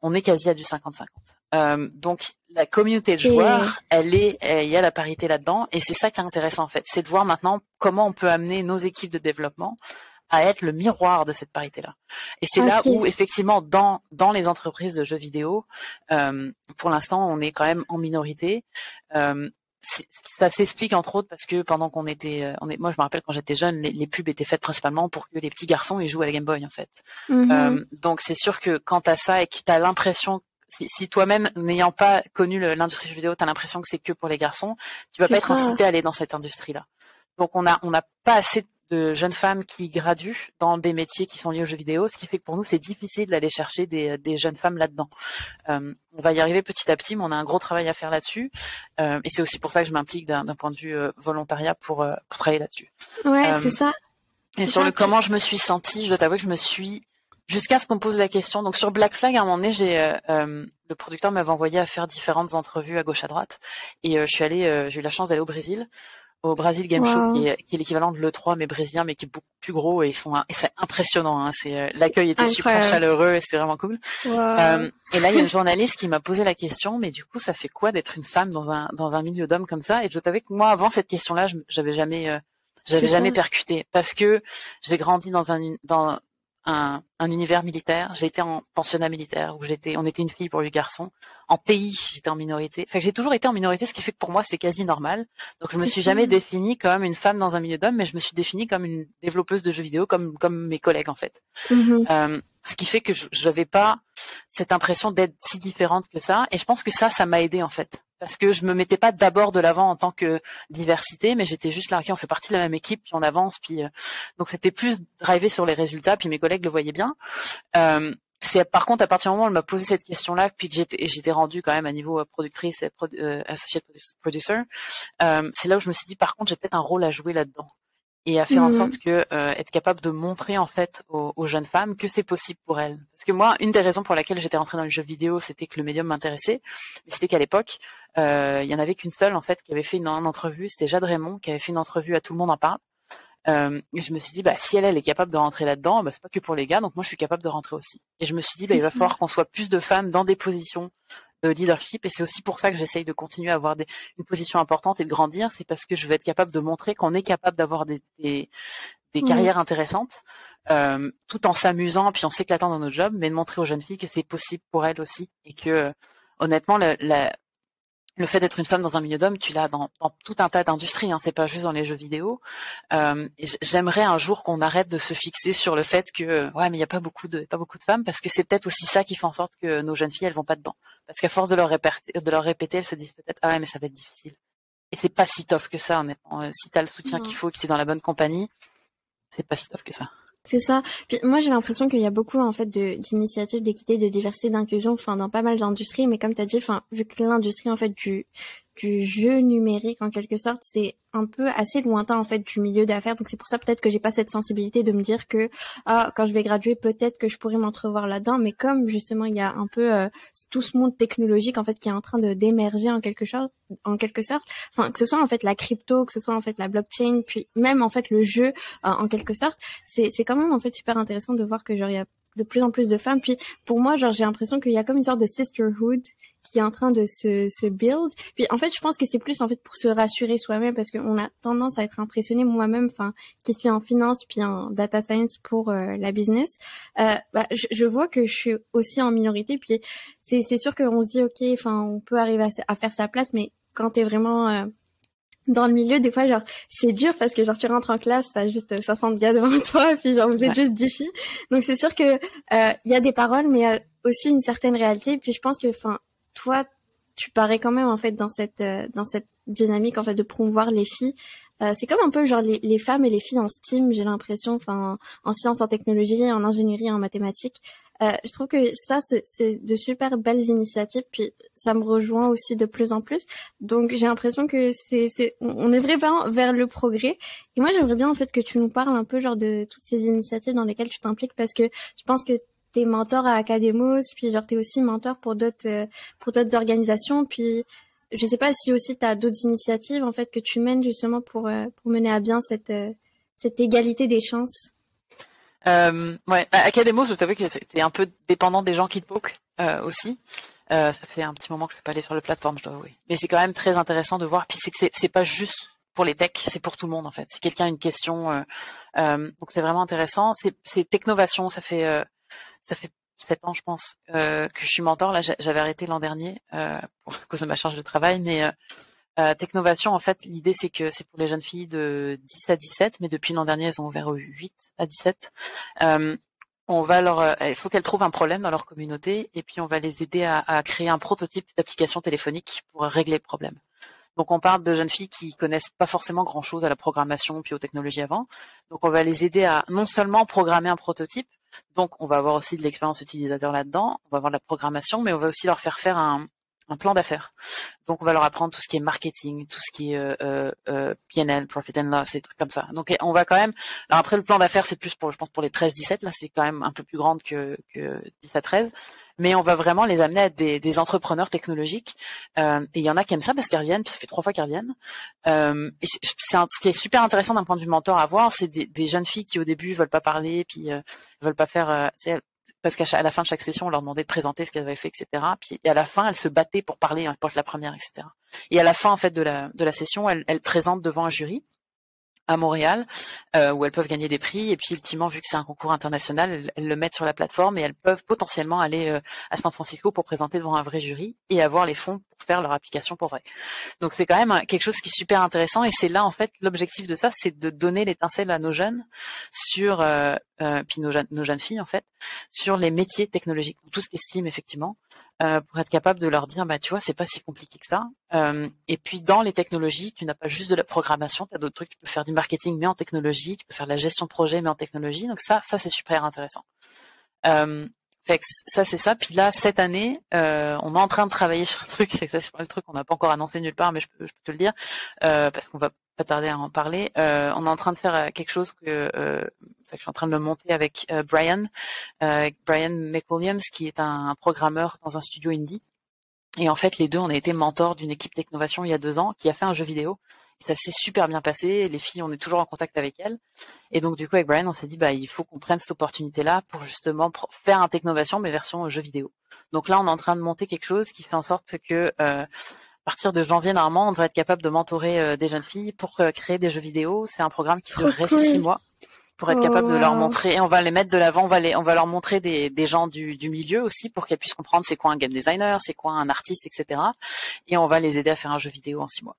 on est quasi à du 50-50. Euh, donc la communauté de joueurs, elle est, il y a la parité là-dedans, et c'est ça qui est intéressant en fait, c'est de voir maintenant comment on peut amener nos équipes de développement à être le miroir de cette parité-là. Et c'est là où effectivement dans dans les entreprises de jeux vidéo, euh, pour l'instant on est quand même en minorité. Euh, ça s'explique entre autres parce que pendant qu'on était, euh, on est, moi je me rappelle quand j'étais jeune, les, pubs étaient faites principalement pour que les petits garçons ils jouent à la Game Boy en fait. Mm-hmm. Euh, donc c'est sûr que quand t'as ça et que t'as l'impression si, toi-même, n'ayant pas connu l'industrie du vidéo, tu as l'impression que c'est que pour les garçons, tu vas pas être incité à aller dans cette industrie-là. Donc on a on n'a pas assez de jeunes femmes qui graduent dans des métiers qui sont liés aux jeux vidéo, ce qui fait que pour nous c'est difficile d'aller chercher des, des, jeunes femmes là-dedans. Euh, on va y arriver petit à petit, mais on a un gros travail à faire là-dessus, euh, et c'est aussi pour ça que je m'implique d'un point de vue euh, volontariat pour, pour travailler là-dessus. Ouais, c'est ça. Et sur le comment je me suis sentie, je dois t'avouer que je me suis jusqu'à ce qu'on pose la question. Donc sur Black Flag, à un moment donné, j'ai euh, euh le producteur m'avait envoyé à faire différentes entrevues à gauche à droite, et euh, je suis allée, euh, j'ai eu la chance d'aller au Brésil, au Brésil Game Show, qui est, l'équivalent de l'E3 mais brésilien, mais qui est beaucoup plus gros et ils sont, et c'est impressionnant. Hein, c'est l'accueil était super chaleureux et c'est vraiment cool. et là, il y a une journaliste qui m'a posé la question, mais du coup, ça fait quoi d'être une femme dans un dans un milieu d'hommes comme ça? Et je savais que moi, avant cette question-là, j'avais jamais j'avais jamais percuté. Parce que j'ai grandi dans un dans un, un univers militaire. J'ai été en pensionnat militaire où j'étais, on était une fille pour huit garçons. En pays, j'étais en minorité. Enfin, j'ai toujours été en minorité, ce qui fait que pour moi, c'est quasi normal. Donc, je me suis jamais définie comme une femme dans un milieu d'hommes, mais je me suis définie comme une développeuse de jeux vidéo, comme comme mes collègues en fait. Mm-hmm. euh, ce qui fait que je n'avais pas cette impression d'être si différente que ça. Et je pense que ça, ça m'a aidé en fait parce que je me mettais pas d'abord de l'avant en tant que diversité, mais j'étais juste là, ok, on fait partie de la même équipe, puis on avance, puis euh, donc c'était plus drivé sur les résultats, puis mes collègues le voyaient bien. Euh, c'est par contre à partir du moment où elle m'a posé cette question-là, puis que j'étais j'étais rendue quand même à niveau euh, productrice et euh, associate producer, c'est là où je me suis dit par contre j'ai peut-être un rôle à jouer là-dedans et à faire en mmh. sorte que euh, être capable de montrer en fait aux, jeunes femmes que c'est possible pour elles. Parce que moi, une des raisons pour laquelle j'étais rentrée dans le jeu vidéo, c'était que le médium m'intéressait, mais c'était qu'à l'époque, euh, il y en avait qu'une seule en fait qui avait fait une, entrevue, c'était Jade Raymond qui avait fait une entrevue à tout le monde en parle. Euh, et je me suis dit, bah, si elle, elle est capable de rentrer là-dedans, bah, c'est pas que pour les gars, donc moi je suis capable de rentrer aussi. Et je me suis dit, bah, il va falloir qu'on soit plus de femmes dans des positions de leadership et c'est aussi pour ça que j'essaye de continuer à avoir des, une position importante et de grandir. C'est parce que je veux être capable de montrer qu'on est capable d'avoir des, des, carrières intéressantes euh, tout en s'amusant puis en s'éclatant dans notre job, mais de montrer aux jeunes filles que c'est possible pour elles aussi et que honnêtement la, le fait d'être une femme dans un milieu d'hommes, tu l'as dans, dans, tout un tas d'industries, hein, c'est pas juste dans les jeux vidéo. Euh, J'aimerais un jour qu'on arrête de se fixer sur le fait que ouais, mais il y a pas beaucoup de pas beaucoup de femmes, parce que c'est peut-être aussi ça qui fait en sorte que nos jeunes filles elles vont pas dedans, parce qu'à force de leur répéter, de leur répéter, elles se disent peut-être ah ouais mais ça va être difficile. Et c'est pas si tough que ça honnêtement. Euh, si t'as le soutien qu'il faut, et que c'est dans la bonne compagnie, c'est pas si tough que ça. C'est ça. Puis moi j'ai l'impression qu'il y a beaucoup en fait d'initiatives d'équité, de diversité, d'inclusion, enfin dans pas mal d'industries. Mais comme tu as dit, enfin vu que l'industrie en fait du du jeu numérique en quelque sorte, c'est un peu assez lointain en fait du milieu d'affaires. Donc c'est pour ça peut-être que j'ai pas cette sensibilité de me dire que ah quand je vais graduer peut-être que je pourrais m'entrevoir là-dedans. Mais comme justement il y a un peu euh, tout ce monde technologique en fait qui est en train de d'émerger en quelque chose, en quelque sorte. Enfin que ce soit en fait la crypto, que ce soit en fait la blockchain, puis même en fait le jeu euh, en quelque sorte, c'est c'est quand même en fait super intéressant de voir que genre de plus en plus de femmes. Puis pour moi, genre j'ai l'impression qu'il y a comme une sorte de sisterhood qui est en train de se, se build. Puis en fait, je pense que c'est plus en fait pour se rassurer soi-même parce qu'on a tendance à être impressionné moi-même, enfin, qui suis en finance puis en data science pour euh, la business. Euh, bah, je, je, vois que je suis aussi en minorité. Puis c'est sûr qu'on se dit ok, enfin, on peut arriver à, faire sa place, mais quand t'es vraiment euh, dans le milieu, des fois, genre, c'est dur parce que genre tu rentres en classe, t'as juste 60 gars devant [LAUGHS] toi, et puis genre vous êtes juste 10 filles. Donc c'est sûr que il y a des paroles, mais il y a aussi une certaine réalité. Puis je pense que, enfin, toi, tu parais quand même en fait dans cette euh, dans cette dynamique en fait de promouvoir les filles. Euh, c'est comme un peu genre les, les, femmes et les filles en STEAM, j'ai l'impression, enfin en sciences, en technologie, en ingénierie, en mathématiques. Euh, je trouve que ça c'est de super belles initiatives, puis ça me rejoint aussi de plus en plus. Donc j'ai l'impression que c'est on est vraiment vers le progrès. Et moi j'aimerais bien en fait que tu nous parles un peu genre de toutes ces initiatives dans lesquelles tu t'impliques parce que je pense que t'es mentor à Academos, puis genre t'es aussi mentor pour d'autres euh, pour d'autres organisations, puis je sais pas si aussi tu as d'autres initiatives en fait que tu mènes justement pour euh, pour mener à bien cette cette égalité des chances. Euh, ouais, Academos, je t'avoue que c'était un peu dépendant des gens qui te poke aussi. ça fait un petit moment que je suis pas aller sur le plateforme, je dois avouer. Mais c'est quand même très intéressant de voir. Puis c'est que c'est pas juste pour les techs, c'est pour tout le monde en fait. Si quelqu'un a une question, donc c'est vraiment intéressant. C'est Technovation, ça fait ça fait sept ans, je pense, euh, que je suis mentor. Là, j'avais arrêté l'an dernier euh, pour [LAUGHS] cause de ma charge de travail, mais euh, Technovation, en fait, l'idée c'est que c'est pour les jeunes filles de 10 à 17, mais depuis l'an dernier, elles ont ouvert 8 à 17. Euh, on va leur, euh, il faut qu'elles trouvent un problème dans leur communauté, et puis on va les aider à, créer un prototype d'application téléphonique pour régler le problème. Donc on parle de jeunes filles qui connaissent pas forcément grand chose à la programmation puis aux technologies avant. Donc on va les aider à non seulement programmer un prototype, donc, on va avoir aussi de l'expérience utilisateur là-dedans, on va avoir de la programmation, mais on va aussi leur faire faire un, plan d'affaires. Donc, on va leur apprendre tout ce qui est marketing, tout ce qui est euh, euh, euh PNL, profit and loss, et trucs comme ça. Donc, on va quand même. Alors après, le plan d'affaires, c'est plus pour, je pense, pour les 13-17. Là, c'est quand même un peu plus grande que, que 10 à 13 mais on va vraiment les amener à des, des entrepreneurs technologiques. Euh, et il y en a qui aiment ça parce qu'ils reviennent, puis ça fait trois fois qu'ils reviennent. Euh, et c'est ce qui est super intéressant d'un point de vue mentor à voir, c'est des, des, jeunes filles qui au début veulent pas parler, puis euh, veulent pas faire, parce qu'à la fin de chaque session, on leur demandait de présenter ce qu'elles avaient fait, etc. Puis et à la fin, elles se battaient pour parler, hein, pour la première, etc. Et à la fin en fait de la de la session, elles, elles présentent devant un jury à Montréal, euh, où elles peuvent gagner des prix. Et puis, ultimement, vu que c'est un concours international, elles, le mettent sur la plateforme et elles peuvent potentiellement aller euh, à San Francisco pour présenter devant un vrai jury et avoir les fonds pour faire leur application pour vrai. Donc, c'est quand même quelque chose qui est super intéressant. Et c'est là, en fait, l'objectif de ça, c'est de donner l'étincelle à nos jeunes sur, euh, euh puis nos, nos, jeunes filles, en fait, sur les métiers technologiques, tout ce qui est STEAM, effectivement, euh, pour être capable de leur dire, bah, tu vois, c'est pas si compliqué que ça. Euh, et puis dans les technologies, tu n'as pas juste de la programmation, tu as d'autres trucs. Tu peux faire du marketing mais en technologie, tu peux faire de la gestion de projet mais en technologie. Donc ça, ça c'est super intéressant. Euh, fait que ça c'est ça. Puis là cette année, euh, on est en train de travailler sur un truc. [LAUGHS] C'est ça c'est pas le truc qu'on n'a pas encore annoncé nulle part, mais je peux, je peux te le dire euh, parce qu'on va pas tarder à en parler. Euh, on est en train de faire quelque chose que, euh, je suis en train de le monter avec Brian, Brian McWilliams, qui est un, programmeur dans un studio indie. Et en fait, les deux, on a été mentors d'une équipe d'innovation il y a deux ans qui a fait un jeu vidéo ça s'est super bien passé. Les filles, on est toujours en contact avec elles. Et donc, du coup, avec Brian, on s'est dit, bah, il faut qu'on prenne cette opportunité-là pour justement faire un Technovation, mais version jeu vidéo. Donc là, on est en train de monter quelque chose qui fait en sorte que, euh, partir de janvier, normalement, on devrait être capable de mentorer euh, des jeunes filles pour euh, créer des jeux vidéo. C'est un programme qui durerait six mois pour être capable de leur oh, montrer. Et on va les mettre de l'avant on va les on va leur montrer des, des gens du, du milieu aussi pour qu'elles puissent comprendre c'est quoi un game designer c'est quoi un artiste etc et on va les aider à faire un jeu vidéo en six mois.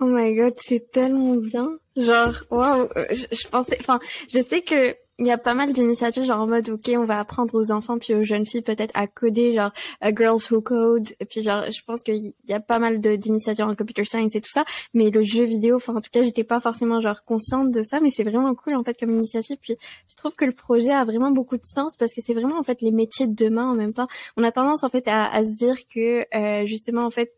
Oh my god, c'est tellement bien. Genre, waouh, euh, je, je, pensais, enfin, je sais que il y a pas mal d'initiatives genre en mode ok on va apprendre aux enfants puis aux jeunes filles peut-être à coder genre a Girls Who Code. Et puis genre je pense qu'il y a pas mal d'initiatives en computer science et tout ça. Mais le jeu vidéo enfin en tout cas j'étais pas forcément genre consciente de ça mais c'est vraiment cool en fait comme initiative. Puis je trouve que le projet a vraiment beaucoup de sens parce que c'est vraiment en fait les métiers de demain en même temps. On a tendance en fait à, à se dire que euh, justement en fait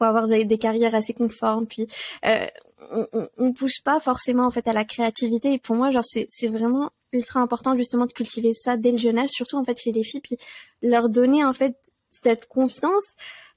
faut avoir des, des carrières assez conformes. Puis euh, on, on, pousse pas forcément en fait à la créativité et pour moi genre c'est c'est vraiment ultra important justement de cultiver ça dès le jeune âge surtout en fait chez les filles puis leur donner en fait cette confiance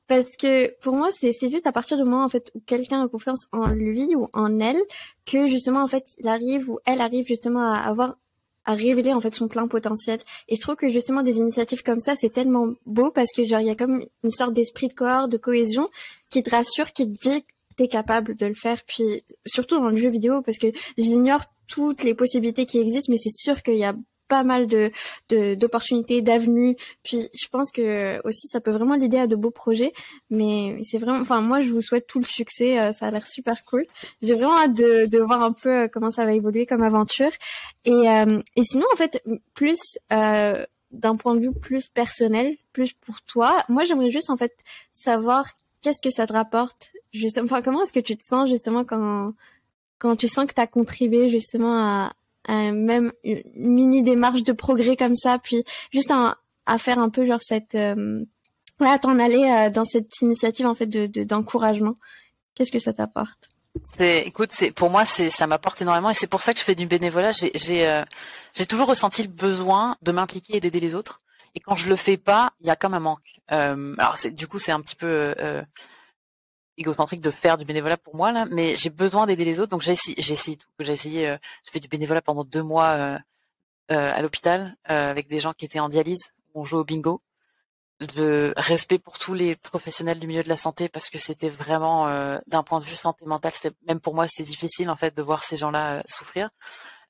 parce que pour moi c'est juste à partir du moment en fait où quelqu'un a confiance en lui ou en elle que justement en fait il arrive ou elle arrive justement à avoir à révéler en fait son plein potentiel. Et je trouve que justement des initiatives comme ça, c'est tellement beau parce que genre il y a comme une sorte d'esprit de corps, de cohésion qui te rassure, qui te dit t'es capable de le faire. Puis surtout dans le jeu vidéo parce que j'ignore toutes les possibilités qui existent, mais c'est sûr qu'il y a pas mal de d'opportunités, d'avenues. Puis je pense que aussi ça peut vraiment l'aider à de beaux projets. Mais c'est vraiment, enfin moi je vous souhaite tout le succès. Euh, ça a l'air super cool. J'ai vraiment hâte de, de voir un peu euh, comment ça va évoluer comme aventure. Et euh, et sinon en fait plus euh, d'un point de vue plus personnel, plus pour toi, moi j'aimerais juste en fait savoir qu'est-ce que ça te rapporte. Justement, enfin comment est-ce que tu te sens justement quand quand tu sens que tu as contribué justement à, euh, même une mini démarche de progrès comme ça, puis juste à faire un peu genre cette euh, à t'en aller euh, dans cette initiative en fait de d'encouragement? Qu'est-ce que ça t'apporte? C'est, écoute, c'est pour moi, c'est ça m'apporte énormément et c'est pour ça que je fais du bénévolat. J'ai j'ai j'ai toujours ressenti le besoin de m'impliquer et d'aider les autres. Et quand je le fais pas, il y a comme un manque. Euh, alors c'est du coup c'est un petit peu euh, égocentrique de faire du bénévolat pour moi là, mais j'ai besoin d'aider les autres, donc j'ai essayé, j'ai essayé tout. J'ai essayé, euh, j'ai fait du bénévolat pendant deux mois euh, euh, à l'hôpital avec des gens qui étaient en dialyse. On jouait au bingo. De respect pour tous les professionnels du milieu de la santé parce que c'était vraiment d'un point de vue santé mentale, c'était même pour moi c'était difficile en fait de voir ces gens-là souffrir.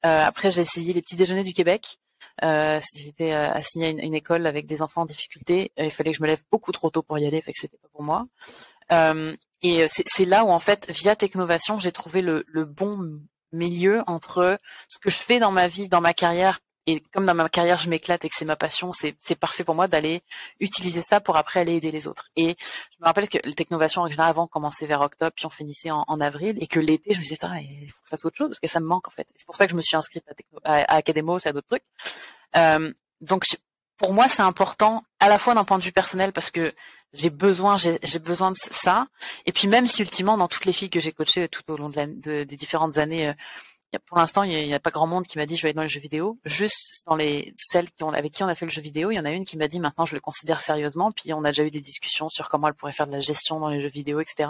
après j'ai essayé les petits déjeuners du Québec. Euh, J'étais assignée à une, école avec des enfants en difficulté. il fallait que je me lève beaucoup trop tôt pour y aller, fait que c'était pas pour moi. Euh, et euh, c'est là où en fait, via Technovation, j'ai trouvé le, le, bon milieu entre ce que je fais dans ma vie, dans ma carrière, et comme dans ma carrière je m'éclate et que c'est ma passion, c'est parfait pour moi d'aller utiliser ça pour après aller aider les autres. Et je me rappelle que le Technovation en général avant commençait vers octobre, puis on finissait en, avril, et que l'été je me disais il faut que je fasse autre chose parce que ça me manque en fait. C'est pour ça que je me suis inscrite à, Techno, à, à Academos et à d'autres trucs. Euh, donc pour moi c'est important à la fois d'un point de vue personnel parce que j'ai besoin, j'ai besoin de ça. Et puis même si ultimement, dans toutes les filles que j'ai coachées tout au long de, des différentes années, euh, pour l'instant, il n'y a, pas grand monde qui m'a dit je vais être dans les jeux vidéo. Juste dans les celles qui ont, avec qui on a fait le jeu vidéo, il y en a une qui m'a dit maintenant je le considère sérieusement. Puis on a déjà eu des discussions sur comment elle pourrait faire de la gestion dans les jeux vidéo, etc.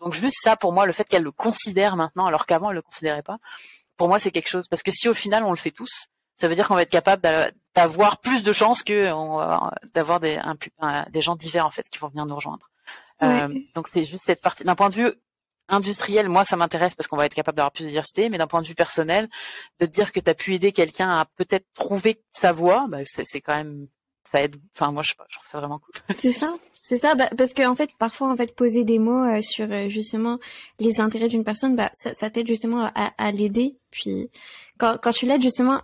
Donc juste ça, pour moi, le fait qu'elle le considère maintenant, alors qu'avant elle le considérait pas, pour moi c'est quelque chose. Parce que si au final on le fait tous, ça veut dire qu'on va être capable d'avoir plus de chances que d'avoir des, des gens divers en fait qui vont venir nous rejoindre. Euh, donc c'est juste cette partie d'un point de vue industriel, moi, ça m'intéresse parce qu'on va être capable d'avoir plus de diversité, mais d'un point de vue personnel, de dire que tu as pu aider quelqu'un à peut-être trouver sa voie, bah, c'est quand même, ça aide. Enfin, moi, je, je trouve ça vraiment cool. C'est ça. C'est ça, bah, parce qu'en fait, parfois, en fait, poser des mots euh, sur euh, justement les intérêts d'une personne, bah, ça, ça t'aide justement à, à l'aider. Puis, quand, quand tu l'aides justement,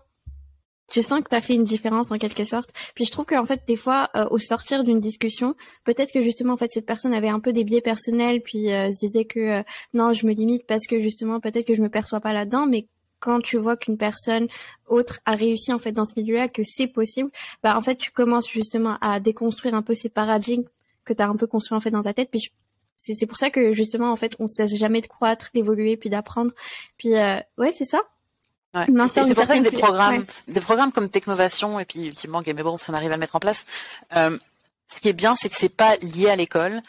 tu sens que tu as fait une différence en quelque sorte. Puis je trouve qu'en fait des fois euh, au sortir d'une discussion, peut-être que justement en fait cette personne avait un peu des biais personnels puis euh, se disait que euh, non, je me limite parce que justement peut-être que je me perçois pas là-dedans mais quand tu vois qu'une personne autre a réussi en fait dans ce milieu-là que c'est possible, bah en fait tu commences justement à déconstruire un peu ces paradigmes que tu as un peu construit en fait dans ta tête puis c'est pour ça que justement en fait on cesse jamais de croître, d'évoluer puis d'apprendre. Puis ouais, c'est ça. Ouais. C'est pour ça que des programmes, des programmes comme Technovation et puis ultimement Gameable, si on arrive à mettre en place, euh, ce qui est bien, c'est que c'est pas lié à l'école.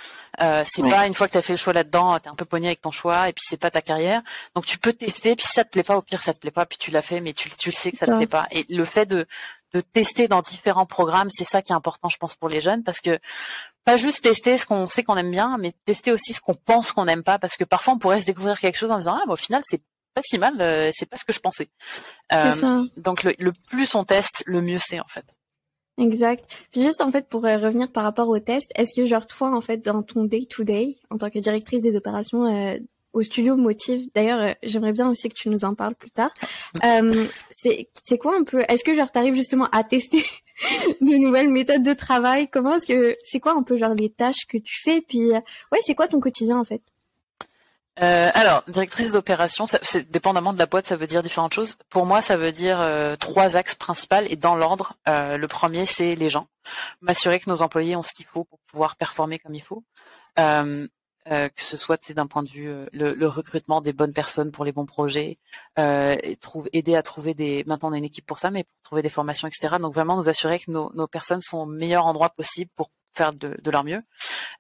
Euh, c'est pas une fois que tu as fait le choix là-dedans, tu es un peu poigné avec ton choix et puis c'est pas ta carrière. Donc tu peux tester, puis si ça te plaît pas, au pire ça te plaît pas, puis tu l'as fait, mais tu, tu le sais que ça, te plaît pas. Et le fait de, de tester dans différents programmes, c'est ça qui est important, je pense, pour les jeunes, parce que pas juste tester ce qu'on sait qu'on aime bien, mais tester aussi ce qu'on pense qu'on n'aime pas, parce que parfois on pourrait se découvrir quelque chose en disant ah, bah, au final c'est pas si mal, euh, c'est pas ce que je pensais. Euh, donc le, plus on teste, le mieux c'est en fait. Exact. Puis juste en fait pour euh, revenir par rapport au test, est-ce que genre toi en fait dans ton day to day en tant que directrice des opérations au studio Motive, d'ailleurs j'aimerais bien aussi que tu nous en parles plus tard. [LAUGHS] c'est c'est quoi un peu Est-ce que genre t'arrives justement à tester [LAUGHS] de nouvelles méthodes de travail? Comment est-ce que c'est quoi un peu genre les tâches que tu fais? Puis ouais c'est quoi ton quotidien en fait? Euh, alors, directrice d'opération, c'est dépendamment de la boîte, ça veut dire différentes choses. Pour moi, ça veut dire euh, trois axes principaux et dans l'ordre. Euh, le premier, c'est les gens. M'assurer que nos employés ont ce qu'il faut pour pouvoir performer comme il faut. que ce soit d'un point de vue le, recrutement des bonnes personnes pour les bons projets, et trouve, aider à trouver des. Maintenant, on a une équipe pour ça, mais pour trouver des formations, etc. Donc vraiment nous assurer que nos, nos personnes sont au meilleur endroit possible pour faire de, de leur mieux.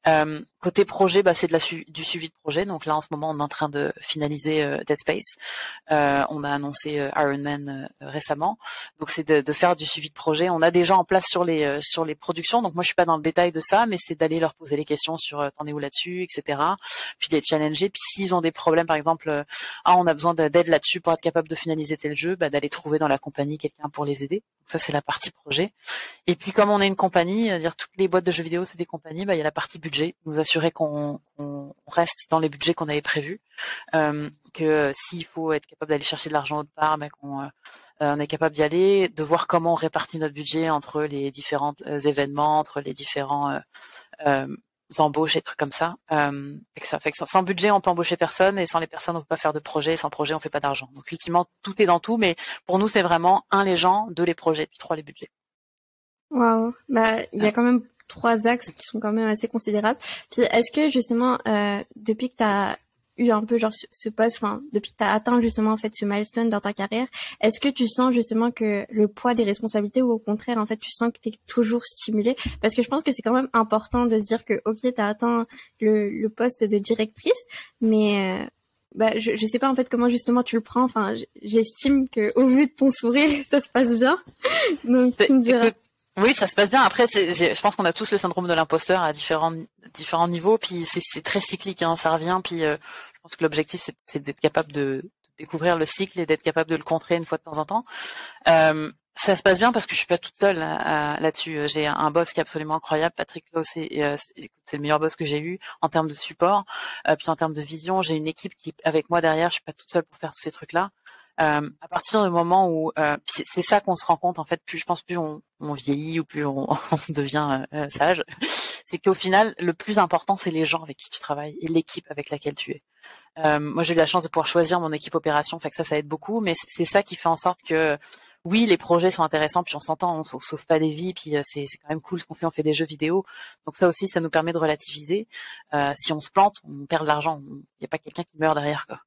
Euh, côté projet, bah, c'est de la du suivi de projet. Donc là, en ce moment, on est en train de finaliser euh, Dead Space. Euh, on a annoncé euh, Iron Man euh, récemment. Donc c'est de, de, faire du suivi de projet. On a des gens en place sur les sur les productions. Donc moi, je suis pas dans le détail de ça, mais c'est d'aller leur poser les questions sur t'en es où là-dessus, etc. Puis les challenger. Puis s'ils ont des problèmes, par exemple, ah on a besoin d'aide là-dessus pour être capable de finaliser tel jeu, bah, d'aller trouver dans la compagnie quelqu'un pour les aider. Ça c'est la partie projet. Et puis comme on est une compagnie, dire toutes les boîtes de jeux vidéo c'est des compagnies, bah, il y a la partie budget. Assurer qu'on reste dans les budgets qu'on avait prévus, euh, que s'il faut être capable d'aller chercher de l'argent autre part, ben qu'on euh, on est capable d'y aller, de voir comment on répartit notre budget entre les différents euh, événements, entre les différents embauches et trucs comme ça. et que ça fait que sans budget, on peut embaucher personne et sans les personnes, on peut pas faire de projet. Et sans projet, on fait pas d'argent. Donc ultimement, tout est dans tout, mais pour nous, c'est vraiment un les gens, deux les projets, puis trois les budgets. Waouh, bah il y a quand même trois axes qui sont quand même assez considérables. Puis est-ce que justement euh, depuis que tu as eu un peu genre ce poste, enfin depuis que tu as atteint justement en fait ce milestone dans ta carrière, est-ce que tu sens justement que le poids des responsabilités ou au contraire en fait tu sens que tu es toujours stimulé? Parce que je pense que c'est quand même important de se dire que OK, tu as atteint le, le, poste de directrice mais euh, bah, je, je sais pas en fait comment justement tu le prends. Enfin, j'estime que au vu de ton sourire, [LAUGHS] ça se passe bien. Donc, tu me diras. Oui, ça se passe bien. Après, je pense qu'on a tous le syndrome de l'imposteur à différents différents niveaux. Puis c'est très cyclique, hein, ça revient. Puis euh, je pense que l'objectif c'est d'être capable de, découvrir le cycle et d'être capable de le contrer une fois de temps en temps. Euh, ça se passe bien parce que je suis pas toute seule là-dessus. J'ai un boss qui est absolument incroyable, Patrick Lowe, euh, c'est le meilleur boss que j'ai eu en termes de support, puis en termes de vision. J'ai une équipe qui avec moi derrière. Je suis pas toute seule pour faire tous ces trucs-là. Euh, à partir du moment où euh, c'est ça qu'on se rend compte en fait, plus je pense plus on, vieillit ou plus on, [LAUGHS] devient euh, sage, [LAUGHS] c'est qu'au final le plus important c'est les gens avec qui tu travailles et l'équipe avec laquelle tu es. moi j'ai eu la chance de pouvoir choisir mon équipe opération, fait que ça ça aide beaucoup, mais c'est ça qui fait en sorte que oui, les projets sont intéressants, puis on s'entend, on, sauve pas des vies, puis c'est quand même cool ce qu'on fait, on fait des jeux vidéo. Donc ça aussi, ça nous permet de relativiser. si on se plante, on perd de l'argent. Il n'y a pas quelqu'un qui meurt derrière. Quoi.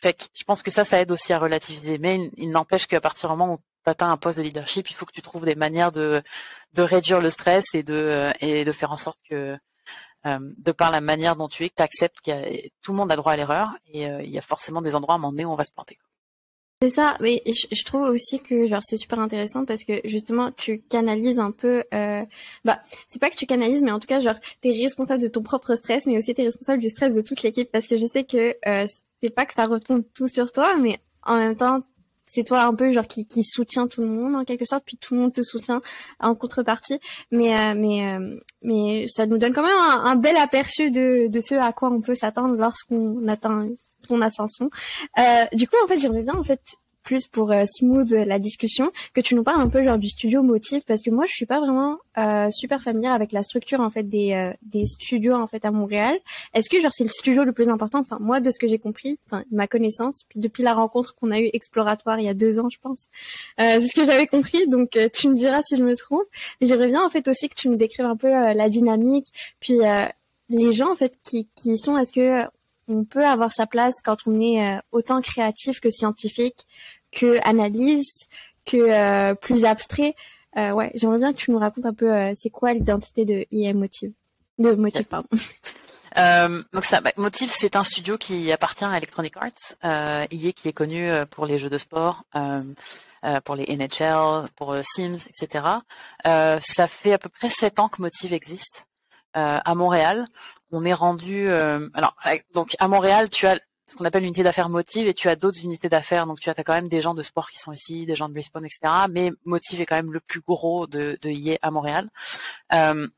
Fait que je pense que ça, ça aide aussi à relativiser. Mais il, n'empêche qu'à partir du moment où tu atteins un poste de leadership, il faut que tu trouves des manières de, réduire le stress et de, et de faire en sorte que, euh, de par la manière dont tu es, que tu acceptes que tout le monde a droit à l'erreur et euh, il y a forcément des endroits à un moment donné où on va se planter. C'est ça, mais je, trouve aussi que genre c'est super intéressant parce que justement tu canalises un peu, euh, bah c'est pas que tu canalises, mais en tout cas genre t'es responsable de ton propre stress, mais aussi t'es responsable du stress de toute l'équipe parce que je sais que euh, c'est pas que ça retombe tout sur toi, mais en même temps c'est toi un peu genre qui, qui soutient tout le monde en quelque sorte, puis tout le monde te soutient en contrepartie. Mais euh, mais euh, mais ça nous donne quand même un, bel aperçu de, de ce à quoi on peut s'attendre lorsqu'on atteint ton ascension. Euh, du coup, en fait, j'aimerais bien en fait plus pour euh, smooth la discussion, que tu nous parles un peu genre du studio Motif, parce que moi je suis pas vraiment euh, super familière avec la structure en fait des euh, des studios en fait à Montréal. Est-ce que genre c'est le studio le plus important? Enfin moi de ce que j'ai compris, enfin ma connaissance, puis depuis la rencontre qu'on a eue exploratoire il y a deux ans je pense, c'est ce que j'avais compris. Donc tu me diras si je me trompe. J'aimerais bien en fait aussi que tu nous décrives un peu la dynamique, puis les gens en fait qui qui sont. Est-ce que on peut avoir sa place quand on est autant créatif que scientifique que analyse, que euh, plus abstrait. Euh, ouais, j'aimerais bien que tu nous racontes un peu euh, c'est quoi l'identité de IM Motive, de Motive pardon. [LAUGHS] Euh, donc ça, bah, Motive, c'est un studio qui appartient à Electronic Arts, euh, qui est connu pour les jeux de sport, euh, pour les NHL, pour Sims, etc. ça fait à peu près sept ans que Motive existe à Montréal. On est rendu, alors donc à Montréal, tu as ce qu'on appelle l'unité d'affaires Motive et tu as d'autres unités d'affaires. Donc tu as, quand même des gens de sport qui sont ici, des gens de Respawn, etc. Mais Motive est quand même le plus gros de, de IE à Montréal. Euh,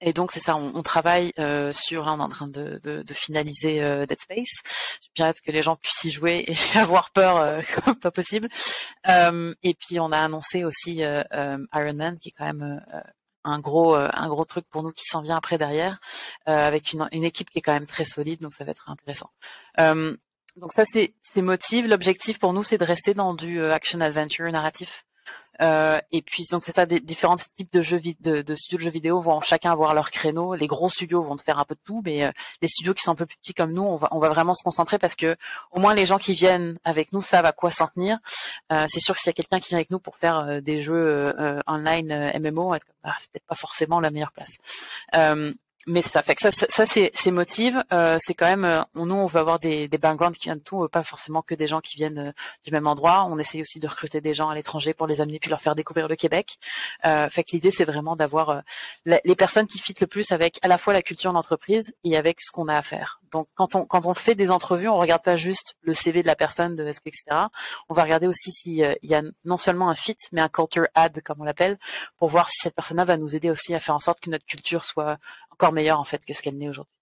et donc c'est ça, on, on travaille euh, sur, là on est en train de, de, de finaliser euh, Dead Space. J'ai bien hâte que les gens puissent y jouer et [LAUGHS] avoir peur euh, [LAUGHS] comme pas possible. Euh, et puis on a annoncé aussi Iron Man qui est quand même un gros euh, un gros truc pour nous qui s'en vient après derrière euh, avec une, une, équipe qui est quand même très solide donc ça va être intéressant. Euh, donc ça c'est c'est motive. L'objectif pour nous c'est de rester dans du action adventure narratif. Euh, et puis donc c'est ça, des différents types de jeux de, de, studios de jeux vidéo vont chacun avoir leur créneau. Les gros studios vont faire un peu de tout, mais euh, les studios qui sont un peu plus petits comme nous, on va, on va vraiment se concentrer parce que au moins les gens qui viennent avec nous savent à quoi s'en tenir. Euh, c'est sûr que s'il y a quelqu'un qui vient avec nous pour faire euh, des jeux online MMO, bah, c'est peut-être pas forcément la meilleure place mais ça fait que ça, ça, c'est, c'est motive. Euh, c'est quand même, euh, nous, on veut avoir des, des backgrounds qui viennent de tout, pas forcément que des gens qui viennent euh, du même endroit. On essaye aussi de recruter des gens à l'étranger pour les amener puis leur faire découvrir le Québec. Euh, fait que l'idée, c'est vraiment d'avoir euh, les personnes qui fitent le plus avec à la fois la culture d'entreprise et avec ce qu'on a à faire. Donc, quand on quand on fait des entrevues, on regarde pas juste le CV de la personne, de SQ, etc. On va regarder aussi s'il y a non seulement un fit, mais un culture add, comme on l'appelle, pour voir si cette personne-là va nous aider aussi à faire en sorte que notre culture soit encore meilleure en fait que ce qu'elle n'est aujourd'hui.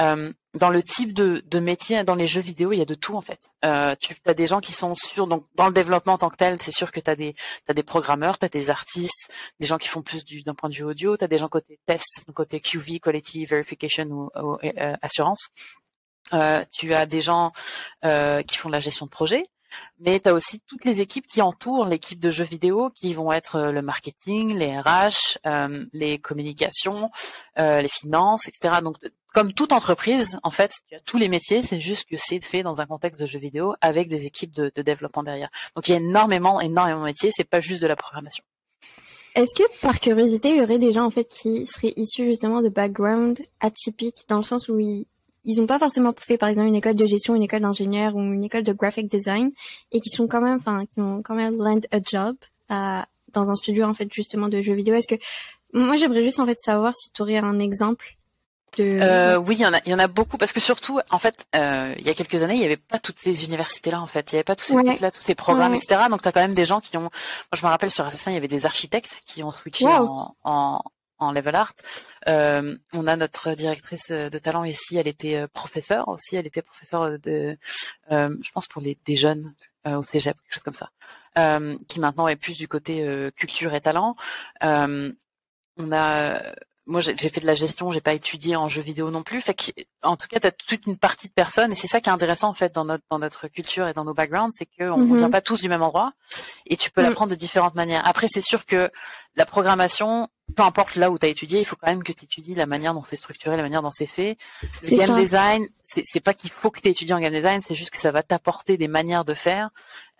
Euh, dans le type de, de, métier, dans les jeux vidéo, il y a de tout en fait. Euh, tu as des gens qui sont sur donc dans le développement en tant que tel, c'est sûr que tu as des as des programmeurs, tu as des artistes, des gens qui font plus du d'un point de vue audio, tu as des gens côté test, côté QV, quality verification ou, euh, assurance. Euh, tu as des gens euh, qui font de la gestion de projet, mais tu as aussi toutes les équipes qui entourent l'équipe de jeux vidéo, qui vont être euh, le marketing, les RH, euh, les communications, euh, les finances, etc. Donc, comme toute entreprise, en fait, tu as tous les métiers, c'est juste que c'est fait dans un contexte de jeux vidéo avec des équipes de, développement derrière. Donc, il y a énormément, énormément de métiers, c'est pas juste de la programmation. Est-ce que par curiosité, il y aurait des gens en fait qui seraient issus justement de background atypiques dans le sens où ils, ils n'ont pas forcément fait par exemple une école de gestion, une école d'ingénieur ou une école de graphic design et qui sont quand même, enfin, qui ont quand même land a job à, dans un studio en fait justement de jeux vidéo. Est-ce que moi j'aimerais juste en fait savoir si tu aurais un exemple de... Euh, oui, il y en a, il y en a beaucoup parce que surtout, en fait, euh, il y a quelques années, il y avait pas toutes ces universités-là, en fait, il y avait pas tous ces là, tous ces programmes, etc. Donc, tu as quand même des gens qui ont. Moi, je me rappelle sur Assassin, il y avait des architectes qui ont switché en, en, en level art. Euh, on a notre directrice de talent ici, elle était euh, professeure aussi, elle était professeure de, euh, je pense pour les jeunes euh, au cégep, quelque chose comme ça, euh, qui maintenant est plus du côté euh, culture et talent. on a moi j'ai fait de la gestion, j'ai pas étudié en jeux vidéo non plus. Fait que, en tout cas, tu as toute une partie de personnes et c'est ça qui est intéressant en fait dans notre dans notre culture et dans nos backgrounds, c'est qu'on ne mm-hmm. vient pas tous du même endroit et tu peux mm. l'apprendre de différentes manières. Après, c'est sûr que la programmation, peu importe là où tu as étudié, il faut quand même que tu étudies la manière dont c'est structuré, la manière dont c'est fait. Le game design, c'est pas qu'il faut que tu étudies en game design, c'est juste que ça va t'apporter des manières de faire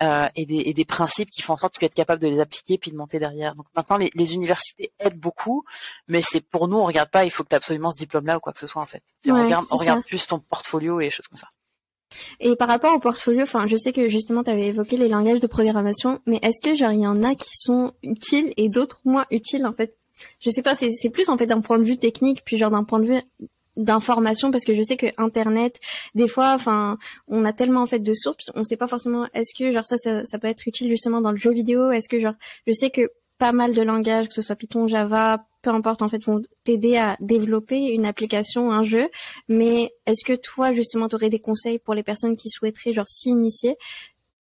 euh, et, des, et, des, principes qui font en sorte que tu es capable de les appliquer puis de monter derrière. Donc maintenant, les, les universités aident beaucoup, mais c'est pour nous, on regarde pas, il faut que tu aies absolument ce diplôme-là ou quoi que ce soit en fait. on regarde, on regarde plus ton portfolio et choses comme ça. Et par rapport au portfolio, enfin, je sais que justement, tu avais évoqué les langages de programmation, mais est-ce que genre il y en a qui sont utiles et d'autres moins utiles en fait? Je sais pas, c'est plus en fait d'un point de vue technique, puis genre d'un point de vue d'information parce que je sais que internet des fois enfin on a tellement en fait de sources on sait pas forcément est-ce que genre ça, ça, ça peut être utile justement dans le jeu vidéo? Est-ce que genre je sais que pas mal de langages que ce soit Python Java peu importe en fait vont t'aider à développer une application un jeu. Mais est-ce que toi justement tu aurais des conseils pour les personnes qui souhaiteraient genre s'y initier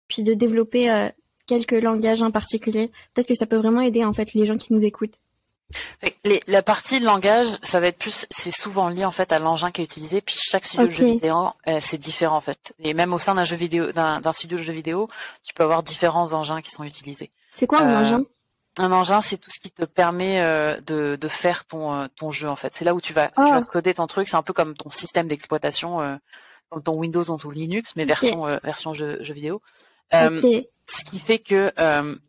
puis de développer euh, quelques langages en particulier? Peut-être que ça peut vraiment aider en fait les gens qui nous écoutent la partie langage, ça va être plus, c'est souvent lié en fait à l'engin qui est utilisé. Puis chaque studio de jeu vidéo, euh, c'est différent en fait. Et même au sein d'un jeu vidéo, d'un studio de jeu vidéo, tu peux avoir différents engins qui sont utilisés. C'est quoi un euh, engin? Un engin, c'est tout ce qui te permet euh, de, de, faire ton ton jeu en fait. C'est là où tu vas, tu vas ah. coder ton truc. C'est un peu comme ton système d'exploitation, comme ton Windows ou ton Linux, mais version version jeu, jeu vidéo. Ce qui fait que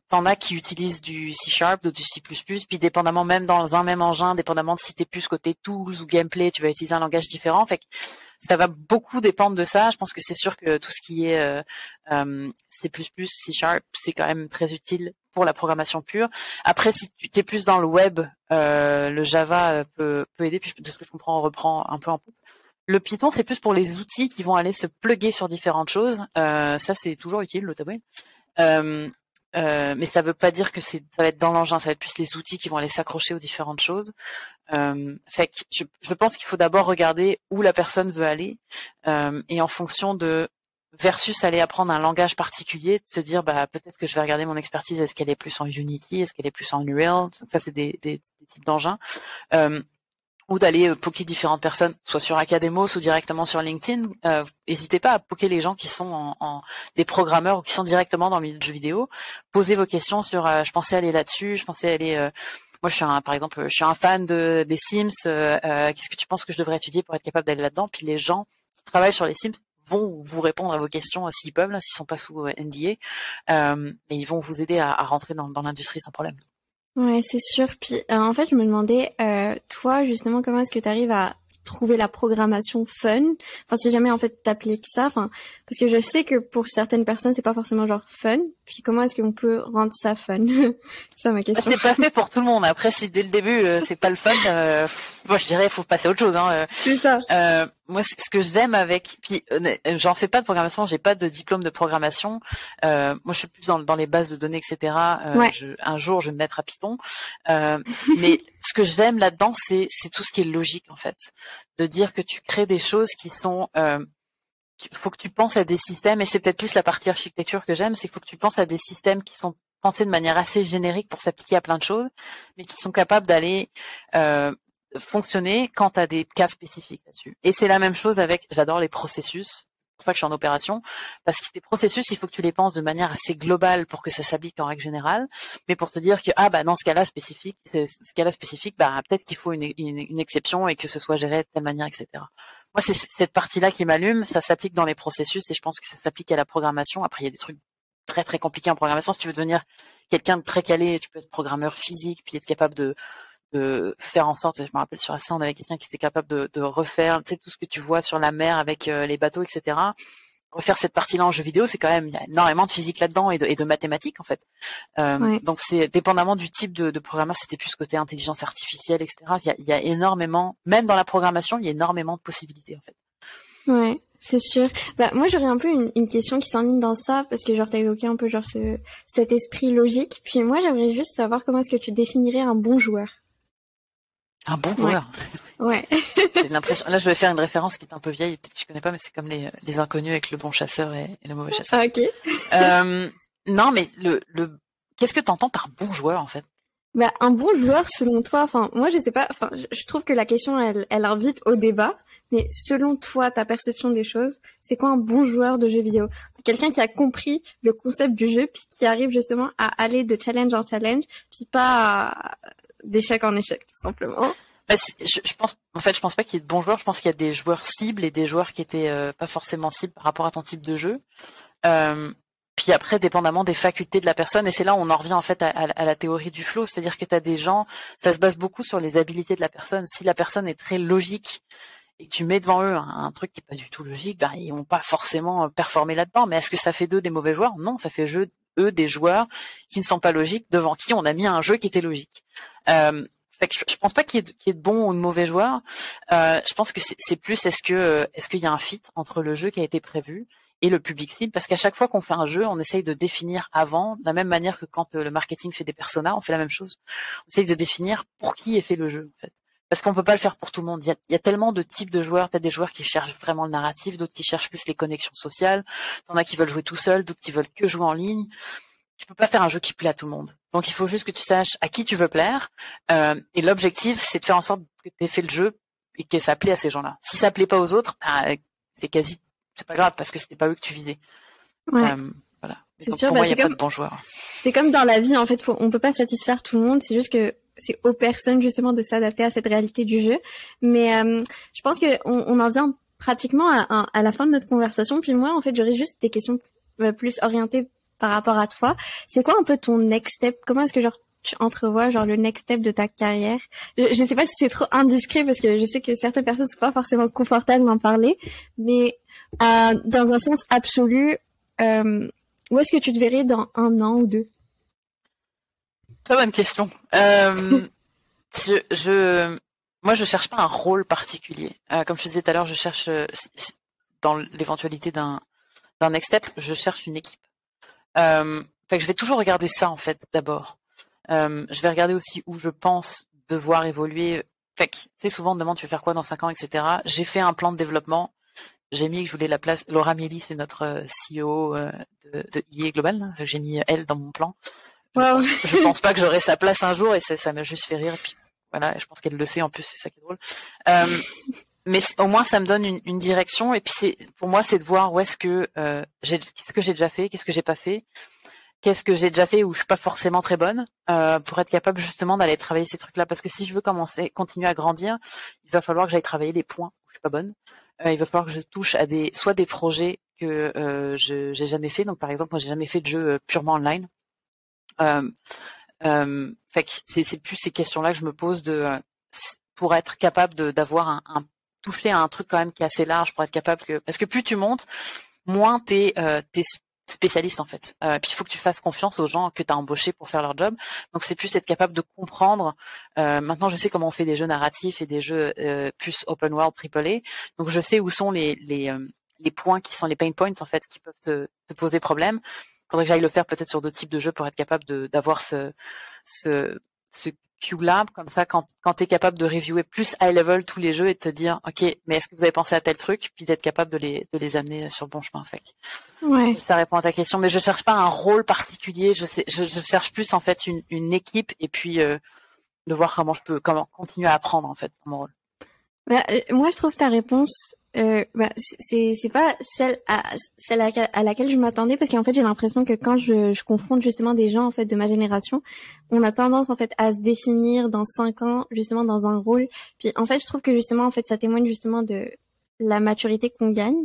T'en as qui utilisent du C Sharp, du C++, puis dépendamment même dans un même engin, dépendamment de si t'es plus côté tools ou gameplay, tu vas utiliser un langage différent. Fait que ça va beaucoup dépendre de ça. Je pense que c'est sûr que tout ce qui est euh, euh, C++, C Sharp, c'est quand même très utile pour la programmation pure. Après, si tu es plus dans le web, euh, le Java peut, peut aider. Puis de ce que je comprends, on reprend un peu en poupe. Le Python, c'est plus pour les outils qui vont aller se plugger sur différentes choses. Euh, ça, c'est toujours utile, le. Euh, euh, mais ça veut pas dire que ça va être dans l'engin, ça va être plus les outils qui vont aller s'accrocher aux différentes choses. Euh, je, pense qu'il faut d'abord regarder où la personne veut aller et en fonction de versus aller apprendre un langage particulier, de se dire bah peut-être que je vais regarder mon expertise, est-ce qu'elle est plus en Unity, est-ce qu'elle est plus en Unreal, ça c'est des, types d'engins. Ou d'aller euh, poker différentes personnes, soit sur Academos ou directement sur LinkedIn. Euh, n'hésitez pas à poker les gens qui sont en, des programmeurs ou qui sont directement dans le milieu de jeux vidéo. Posez vos questions sur. Euh, je pensais aller là-dessus. Je pensais aller. moi, je suis un, par exemple, je suis un fan de, des Sims. Qu'est-ce que tu penses que je devrais étudier pour être capable d'aller là-dedans? Puis les gens qui travaillent sur les Sims vont vous répondre à vos questions s'ils peuvent, s'ils sont pas sous NDA, mais ils vont vous aider à, rentrer dans l'industrie sans problème. Ouais, c'est sûr. Puis euh, en fait, je me demandais, euh, toi justement, comment est-ce que tu arrives à trouver la programmation fun? Enfin, si jamais en fait t'appliques ça, enfin, parce que je sais que pour certaines personnes, c'est pas forcément genre fun. Puis comment est-ce qu'on peut rendre ça fun? [LAUGHS] C'est ça ma question. C'est pas fait pour tout le monde. Après, si dès le début euh, c'est pas le fun, moi je dirais faut passer à autre chose. Hein, c'est ça moi, ce que j'aime avec, puis euh, j'en fais pas de programmation, j'ai pas de diplôme de programmation. Euh, moi, je suis plus dans, dans, les bases de données, etc. Euh, un jour, je vais me mettre à Python. Euh, mais [LAUGHS] ce que j'aime là-dedans, c'est c'est tout ce qui est logique en fait, de dire que tu crées des choses qui sont il faut que tu penses à des systèmes, et c'est peut-être plus la partie architecture que j'aime, c'est qu'il faut que tu penses à des systèmes qui sont pensés de manière assez générique pour s'appliquer à plein de choses, mais qui sont capables d'aller euh, fonctionner quand tu des cas spécifiques là-dessus. Et c'est la même chose avec, j'adore les processus, c'est pour ça que je suis en opération, parce que tes processus, il faut que tu les penses de manière assez globale pour que ça s'applique en règle générale, mais pour te dire que ah bah dans ce cas-là spécifique, ce cas-là spécifique, bah peut-être qu'il faut une, une, exception et que ce soit géré de telle manière, etc. Moi, c'est cette partie-là qui m'allume, ça s'applique dans les processus et je pense que ça s'applique à la programmation. Après, il y a des trucs très très compliqués en programmation. Si tu veux devenir quelqu'un de très calé, tu peux être programmeur physique, puis être capable de de faire en sorte, je me rappelle sur ça, on avait quelqu'un qui était capable de, de, refaire, tu sais, tout ce que tu vois sur la mer avec euh, les bateaux, etc. Refaire cette partie-là en jeu vidéo, c'est quand même, il y a énormément de physique là-dedans et de, et de mathématiques, en fait. Euh, Donc, c'est dépendamment du type de, de programmeur, c'était plus côté intelligence artificielle, etc. Il y, a, il y a énormément, même dans la programmation, il y a énormément de possibilités, en fait. Ouais, c'est sûr. Bah moi j'aurais un peu une, une question qui s'enligne dans ça parce que genre t'as évoqué un peu genre ce cet esprit logique. Puis moi j'aimerais juste savoir comment est-ce que tu définirais un bon joueur? Un bon joueur. Ouais. l'impression. Là, je vais faire une référence qui est un peu vieille, peut-être que je connais pas, mais c'est comme les, les inconnus avec le bon chasseur et, le mauvais chasseur. Ah, ok. euh, non, mais le, le, qu'est-ce que tu entends par bon joueur en fait? Bah, un bon joueur, selon toi, enfin, moi, je sais pas, enfin, je trouve que la question, elle, elle invite au débat, mais selon toi, ta perception des choses, c'est quoi un bon joueur de jeu vidéo? Quelqu'un qui a compris le concept du jeu, puis qui arrive justement à aller de challenge en challenge, puis pas à, d'échec en échec, tout simplement. Bah, je, pense, en fait, je pense pas qu'il y ait de bons joueurs. Je pense qu'il y a des joueurs cibles et des joueurs qui étaient euh, pas forcément cibles par rapport à ton type de jeu. Euh, puis après, dépendamment des facultés de la personne, et c'est là où on en revient en fait à, la théorie du flow, c'est-à-dire que tu as des gens, ça se base beaucoup sur les habilités de la personne. Si la personne est très logique et que tu mets devant eux un, truc qui est pas du tout logique, ben ils vont pas forcément performer là-dedans. Mais est-ce que ça fait d'eux des mauvais joueurs? Non, ça fait jeu, eux des joueurs qui ne sont pas logiques devant qui on a mis un jeu qui était logique. Euh, je, pense pas qu'il y, ait de bons ou de mauvais joueurs. Euh, je pense que c'est plus est-ce que est-ce qu'il y a un fit entre le jeu qui a été prévu et le public cible? Parce qu'à chaque fois qu'on fait un jeu, on essaye de définir avant, de la même manière que quand euh, le marketing fait des personas, on fait la même chose. On essaye de définir pour qui est fait le jeu en fait. Parce qu'on peut pas le faire pour tout le monde. Il y a, tellement de types de joueurs. T'as des joueurs qui cherchent vraiment le narratif, d'autres qui cherchent plus les connexions sociales. T'en as qui veulent jouer tout seul, d'autres qui veulent que jouer en ligne. Tu peux pas faire un jeu qui plaît à tout le monde. Donc il faut juste que tu saches à qui tu veux plaire. Euh, et l'objectif, c'est de faire en sorte que tu aies fait le jeu et que ça plaît à ces gens-là. Si ça plaît pas aux autres, bah, c'est quasi c'est pas grave parce que c'était pas eux que tu visais. Ouais. Euh, voilà. C'est sûr. Pour bah, moi, il n'y a pas de bons joueurs. C'est comme dans la vie, en fait, faut, on peut pas satisfaire tout le monde. C'est juste que c'est aux personnes justement de s'adapter à cette réalité du jeu. Mais euh, je pense que on, en vient pratiquement à, à, la fin de notre conversation. Puis moi, en fait, j'aurais juste des questions euh, plus orientées par rapport à toi. C'est quoi un peu ton next step? Comment est-ce que genre tu entrevois genre le next step de ta carrière? Je, je sais pas si c'est trop indiscret parce que je sais que certaines personnes sont pas forcément confortables d'en parler, mais euh, dans un sens absolu, euh, où est-ce que tu te verrais dans un an ou deux? Très bonne question. Euh, [LAUGHS] je, je, moi, je cherche pas un rôle particulier. Euh, comme je disais tout à l'heure, je cherche euh, dans l'éventualité d'un d'un next step, je cherche une équipe. Euh, fait que je vais toujours regarder ça en fait d'abord. Euh, je vais regarder aussi où je pense devoir évoluer. Fait que, tu sais, souvent on me demande tu veux faire quoi dans cinq ans, etc. J'ai fait un plan de développement. J'ai mis que je voulais la place. Laura Mieli, c'est notre CEO de, de IE Global. J'ai mis elle dans mon plan. Je, pense, pas que j'aurai sa place un jour et ça, m'a juste fait rire. Et puis voilà, je pense qu'elle le sait en plus, c'est ça qui est drôle. Euh, mais au moins ça me donne une, une direction et puis c'est pour moi c'est de voir où est-ce que euh, j'ai qu'est-ce que j'ai déjà fait, qu'est-ce que j'ai pas fait qu'est-ce que j'ai déjà fait où je suis pas forcément très bonne euh, pour être capable justement d'aller travailler ces trucs-là. Parce que si je veux commencer, continuer à grandir, il va falloir que j'aille travailler les points où je suis pas bonne. Il va falloir que je touche à des soit des projets que je j'ai jamais fait. Donc par exemple, moi j'ai jamais fait de jeu purement online. Euh, euh, fait c'est, plus ces questions-là que je me pose de pour être capable d'avoir un, un toucher à un truc quand même qui est assez large pour être capable que parce que plus tu montes, moins t'es euh, t'es spécialiste en fait. Euh, puis il faut que tu fasses confiance aux gens que tu as embauchés pour faire leur job. Donc c'est plus être capable de comprendre. Euh, maintenant je sais comment on fait des jeux narratifs et des jeux euh, plus open world AAA. Donc je sais où sont les les, euh, les points qui sont les pain points en fait qui peuvent te, te poser problème. Faudrait que j'aille le faire peut-être sur d'autres types de jeux pour être capable d'avoir ce ce ce QLab, comme ça, quand, quand tu es capable de reviewer plus high level tous les jeux et de te dire, OK, mais est-ce que vous avez pensé à tel truc, puis d'être capable de les, de les amener sur le bon chemin. Fait. Ouais. Ça répond à ta question, mais je cherche pas un rôle particulier, je, sais, je, je cherche plus en fait une, une équipe et puis euh, de voir comment je peux comment continuer à apprendre en fait mon rôle. Bah, euh, moi, je trouve ta réponse euh, bah, c'est c'est pas celle à celle à, laquelle je m'attendais parce qu'en fait j'ai l'impression que quand je, je confronte justement des gens en fait de ma génération on a tendance en fait à se définir dans cinq ans justement dans un rôle. Puis en fait je trouve que justement en fait ça témoigne justement de la maturité qu'on gagne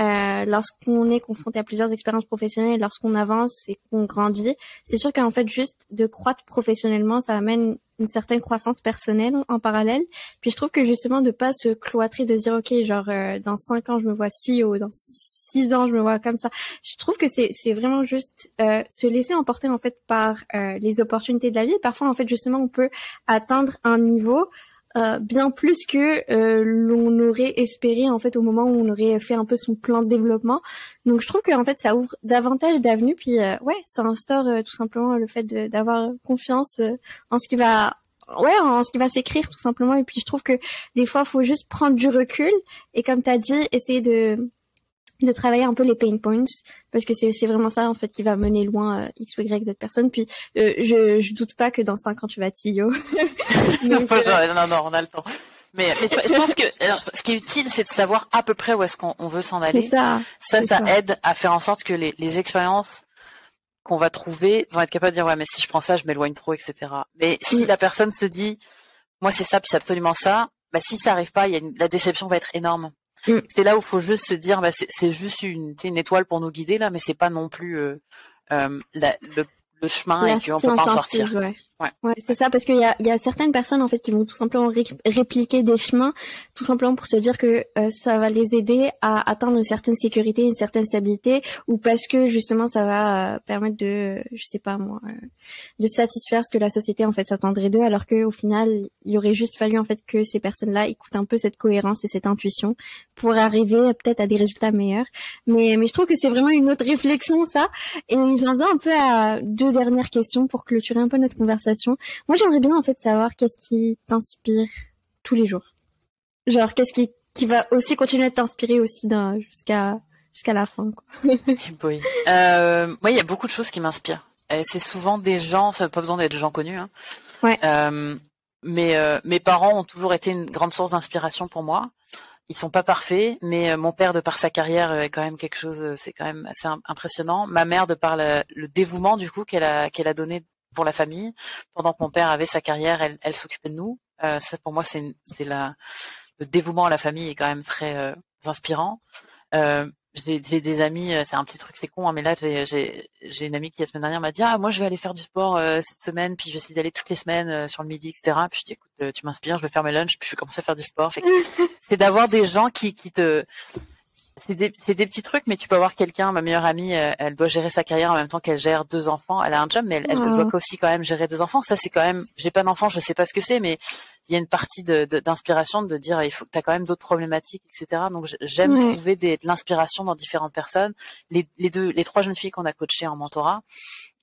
euh, lorsqu'on est confronté à plusieurs expériences professionnelles, lorsqu'on avance et qu'on grandit, c'est sûr qu'en fait juste de croître professionnellement, ça amène une certaine croissance personnelle en parallèle. Puis je trouve que justement de pas se cloîtrer, de se dire ok genre euh, dans cinq ans je me vois CEO, dans six ans je me vois comme ça. Je trouve que c'est c'est vraiment juste euh, se laisser emporter en fait par euh, les opportunités de la vie. Parfois en fait justement on peut atteindre un niveau euh, bien plus que euh, l'on aurait espéré en fait au moment où on aurait fait un peu son plan de développement. Donc je trouve que en fait ça ouvre davantage d'avenues puis euh, ouais ça instaure tout simplement le fait d'avoir confiance en ce qui va ouais en ce qui va s'écrire tout simplement et puis je trouve que des fois faut juste prendre du recul et comme tu as dit essayer de de travailler un peu les pain points parce que c'est vraiment ça en fait qui va mener loin euh, x ou y z personne puis euh, je je doute pas que dans cinq ans tu vas être CEO [LAUGHS] non, non non on a le temps. Mais, mais je pense que ce qui est utile c'est de savoir à peu près où est-ce qu'on veut s'en aller. ça ça, ça, aide à faire en sorte que les, les expériences qu'on va trouver vont être capables de dire ouais mais si je prends ça je m'éloigne trop etc mais si mm. la personne se dit moi c'est ça puis c'est absolument ça bah si ça arrive pas il y a une, la déception va être énorme Mm. C'est là où il faut juste se dire, bah, c'est juste une, étoile pour nous guider là, mais c'est pas non plus euh, euh, la, le, le chemin et qu'on peut pas en sortir. Ouais, ouais. c'est ça, parce qu'il y a, y a certaines personnes en fait qui vont tout simplement répliquer des chemins, tout simplement pour se dire que euh, ça va les aider à atteindre une certaine sécurité, une certaine stabilité, ou parce que justement ça va euh, permettre de, je sais pas moi, euh, de satisfaire ce que la société en fait s'attendrait d'eux, alors que au final il aurait juste fallu en fait que ces personnes-là écoutent un peu cette cohérence et cette intuition pour arriver peut-être à des résultats meilleurs. Mais mais je trouve que c'est vraiment une autre réflexion ça, et j'en viens un peu à deux dernières questions pour clôturer un peu notre conversation. Moi, j'aimerais bien en fait savoir qu'est-ce qui t'inspire tous les jours. Genre, qu'est-ce qui, qui va aussi continuer à t'inspirer aussi jusqu'à jusqu'à la fin. Quoi. [LAUGHS] oui. Euh, moi, il y a beaucoup de choses qui m'inspirent. C'est souvent des gens, ça n'a pas besoin d'être des gens connus. Hein. Ouais. Euh, mais euh, mes parents ont toujours été une grande source d'inspiration pour moi ils sont pas parfaits, mais euh, mon père de par sa carrière est quand même quelque chose, euh, c'est quand même assez impressionnant. Ma mère de par le, dévouement du coup qu'elle a qu'elle a donné pour la famille pendant que mon père avait sa carrière, elle, elle s'occupait de nous. Euh, ça pour moi c'est c'est la le dévouement à la famille est quand même très euh, inspirant. Euh, j'ai des amis, euh, c'est un petit truc, c'est con, hein, mais là j'ai une amie qui la semaine dernière m'a dit ah moi je vais aller faire du sport euh, cette semaine, puis je vais essayer d'aller toutes les semaines euh, sur le midi, etc. Puis je dis écoute, tu m'inspires, je vais faire mes lunchs, puis je vais commencer à faire du sport. [LAUGHS] C'est d'avoir des gens qui, qui te c'est des, des, petits trucs, mais tu peux avoir quelqu'un, ma meilleure amie, euh, elle, doit gérer sa carrière en même temps qu'elle gère deux enfants. Elle a un job, mais elle, elle doit aussi quand même gérer deux enfants. Ça, c'est quand même, j'ai pas d'enfants, je sais pas ce que c'est, mais il y a une partie d'inspiration de, de, dire, il faut que tu as quand même d'autres problématiques, etc. Donc, j'aime trouver des, de l'inspiration dans différentes personnes. Les, les, deux, les trois jeunes filles qu'on a coachées en mentorat,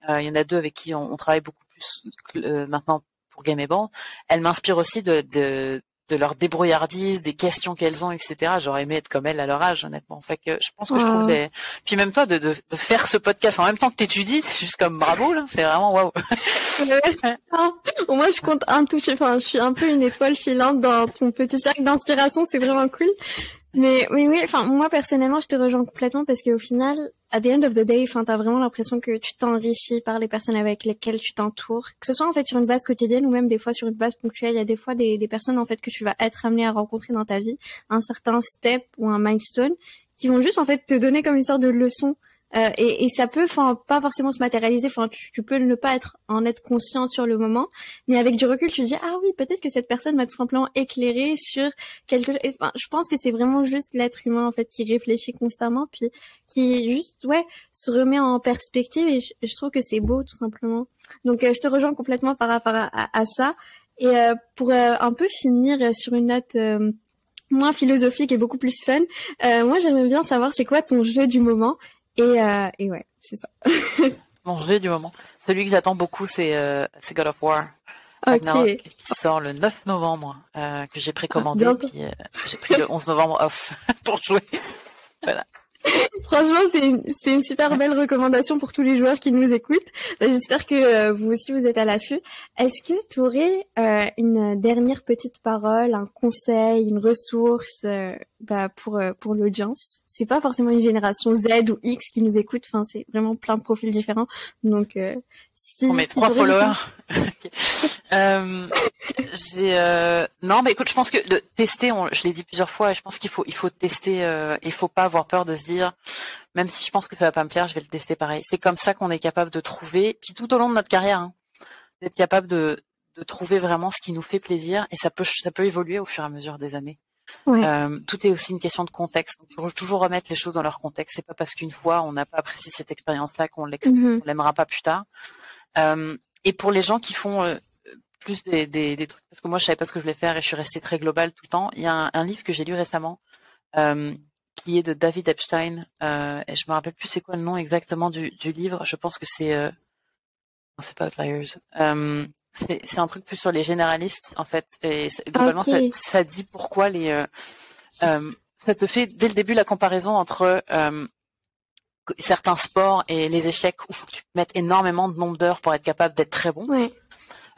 euh, il y en a deux avec qui on, on travaille beaucoup plus euh, maintenant pour Game et Ban. Elles m'inspirent aussi de, de de leur débrouillardise, des questions qu'elles ont, etc. J'aurais aimé être comme elles à leur âge, honnêtement. Fait que je pense que je trouve des... Puis même toi, de, de, de, faire ce podcast en même temps que t'étudies, c'est juste comme bravo, là. C'est vraiment waouh. Moi, je compte un toucher. Enfin, je suis un peu une étoile filante dans ton petit cercle d'inspiration. C'est vraiment cool. Mais oui, oui. Enfin, moi personnellement, je te rejoins complètement parce qu'au final, at the end of the day, enfin, t'as vraiment l'impression que tu t'enrichis par les personnes avec lesquelles tu t'entoures, que ce soit en fait sur une base quotidienne ou même des fois sur une base ponctuelle. Il y a des fois des, des personnes en fait que tu vas être amené à rencontrer dans ta vie, un certain step ou un milestone, qui vont juste en fait te donner comme une sorte de leçon euh, et, et, ça peut, enfin, pas forcément se matérialiser. Enfin, tu, tu, peux ne pas être en être conscient sur le moment, mais avec du recul, tu te dis ah oui, peut-être que cette personne m'a tout simplement éclairé sur quelque. chose. Enfin, je pense que c'est vraiment juste l'être humain en fait qui réfléchit constamment, puis qui juste ouais se remet en perspective. Et je, trouve que c'est beau tout simplement. Donc, euh, je te rejoins complètement par rapport à, à, ça. Et euh, pour un peu finir sur une note moins philosophique et beaucoup plus fun. Euh, moi, j'aimerais bien savoir c'est quoi ton jeu du moment? Et, euh, et ouais, c'est ça. [LAUGHS] Mon jeu du moment. Celui que j'attends beaucoup, c'est euh, God of War. Okay. qui sort le 9 novembre, euh, que j'ai précommandé, puis euh, j'ai pris le 11 novembre off [LAUGHS] pour jouer. voilà. Franchement, c'est une, une, super belle recommandation pour tous les joueurs qui nous écoutent. Bah, j'espère que euh, vous aussi vous êtes à l'affût. Est-ce que tu aurais euh, une dernière petite parole, un conseil, une ressource euh, bah, pour pour l'audience? C'est pas forcément une génération Z ou X qui nous écoute. Enfin, c'est vraiment plein de profils différents. Donc, si, On met trois followers. [LAUGHS] j'ai non, mais écoute, je pense que de tester, on, je l'ai dit plusieurs fois, et je pense qu'il faut, il faut tester. Il faut pas avoir peur de se dire, même si je pense que ça va pas me plaire, je vais le tester pareil. C'est comme ça qu'on est capable de trouver, puis tout au long de notre carrière, hein, d'être capable de, de trouver vraiment ce qui nous fait plaisir, et ça peut, ça peut évoluer au fur et à mesure des années. Ouais. Euh, tout est aussi une question de contexte. Donc, il faut toujours remettre les choses dans leur contexte. C'est pas parce qu'une fois on n'a pas apprécié cette expérience-là qu'on mm-hmm. l'aimera pas plus tard. Euh, et pour les gens qui font euh, plus des, des, des, trucs, parce que moi je savais pas ce que je voulais faire et je suis restée très globale tout le temps. Il y a un, un livre que j'ai lu récemment qui est de David Epstein euh, et je me rappelle plus c'est quoi le nom exactement du, du livre. Je pense que c'est euh, non c'est pas Outliers. Euh, c'est un truc plus sur les généralistes en fait et globalement ça, ça, dit pourquoi les ça te fait dès le début la comparaison entre certains sports et les échecs où faut que tu mettes énormément de nombre d'heures pour être capable d'être très bon,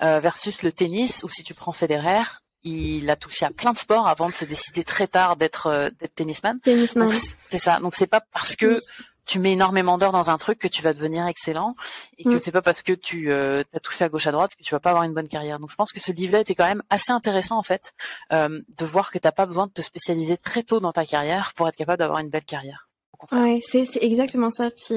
euh, versus le tennis où si tu prends Federer, il a touché à plein de sports avant de se décider très tard d'être euh, tennisman. Tennisman. C'est ça. Donc c'est pas parce que tu mets énormément d'heures dans un truc que tu vas devenir excellent et que mm. c'est pas parce que tu euh, as touché à gauche à droite que tu vas pas avoir une bonne carrière. Donc je pense que ce livre-là était quand même assez intéressant en fait euh, de voir que t'as pas besoin de te spécialiser très tôt dans ta carrière pour être capable d'avoir une belle carrière Ouais, c'est exactement ça. Puis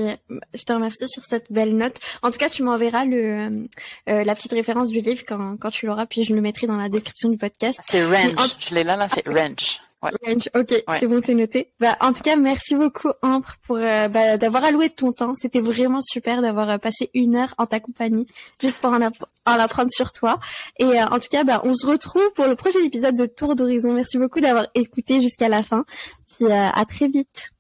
je te remercie sur cette belle note. En tout cas, tu m'enverras le euh, la petite référence du livre quand quand tu l'auras, puis je le mettrai dans la description du podcast. C'est Range. Je l'ai là, là, c'est Range. Ouais. Range, ok, c'est bon, c'est noté. Bah, en tout cas, merci beaucoup, Ampre, pour euh, bah, d'avoir alloué ton temps. C'était vraiment super d'avoir euh, passé une heure en ta compagnie, juste pour en, en apprendre sur toi. Et euh, en tout cas, bah, on se retrouve pour le prochain épisode de Tour d'horizon. Merci beaucoup d'avoir écouté jusqu'à la fin. Puis à très vite.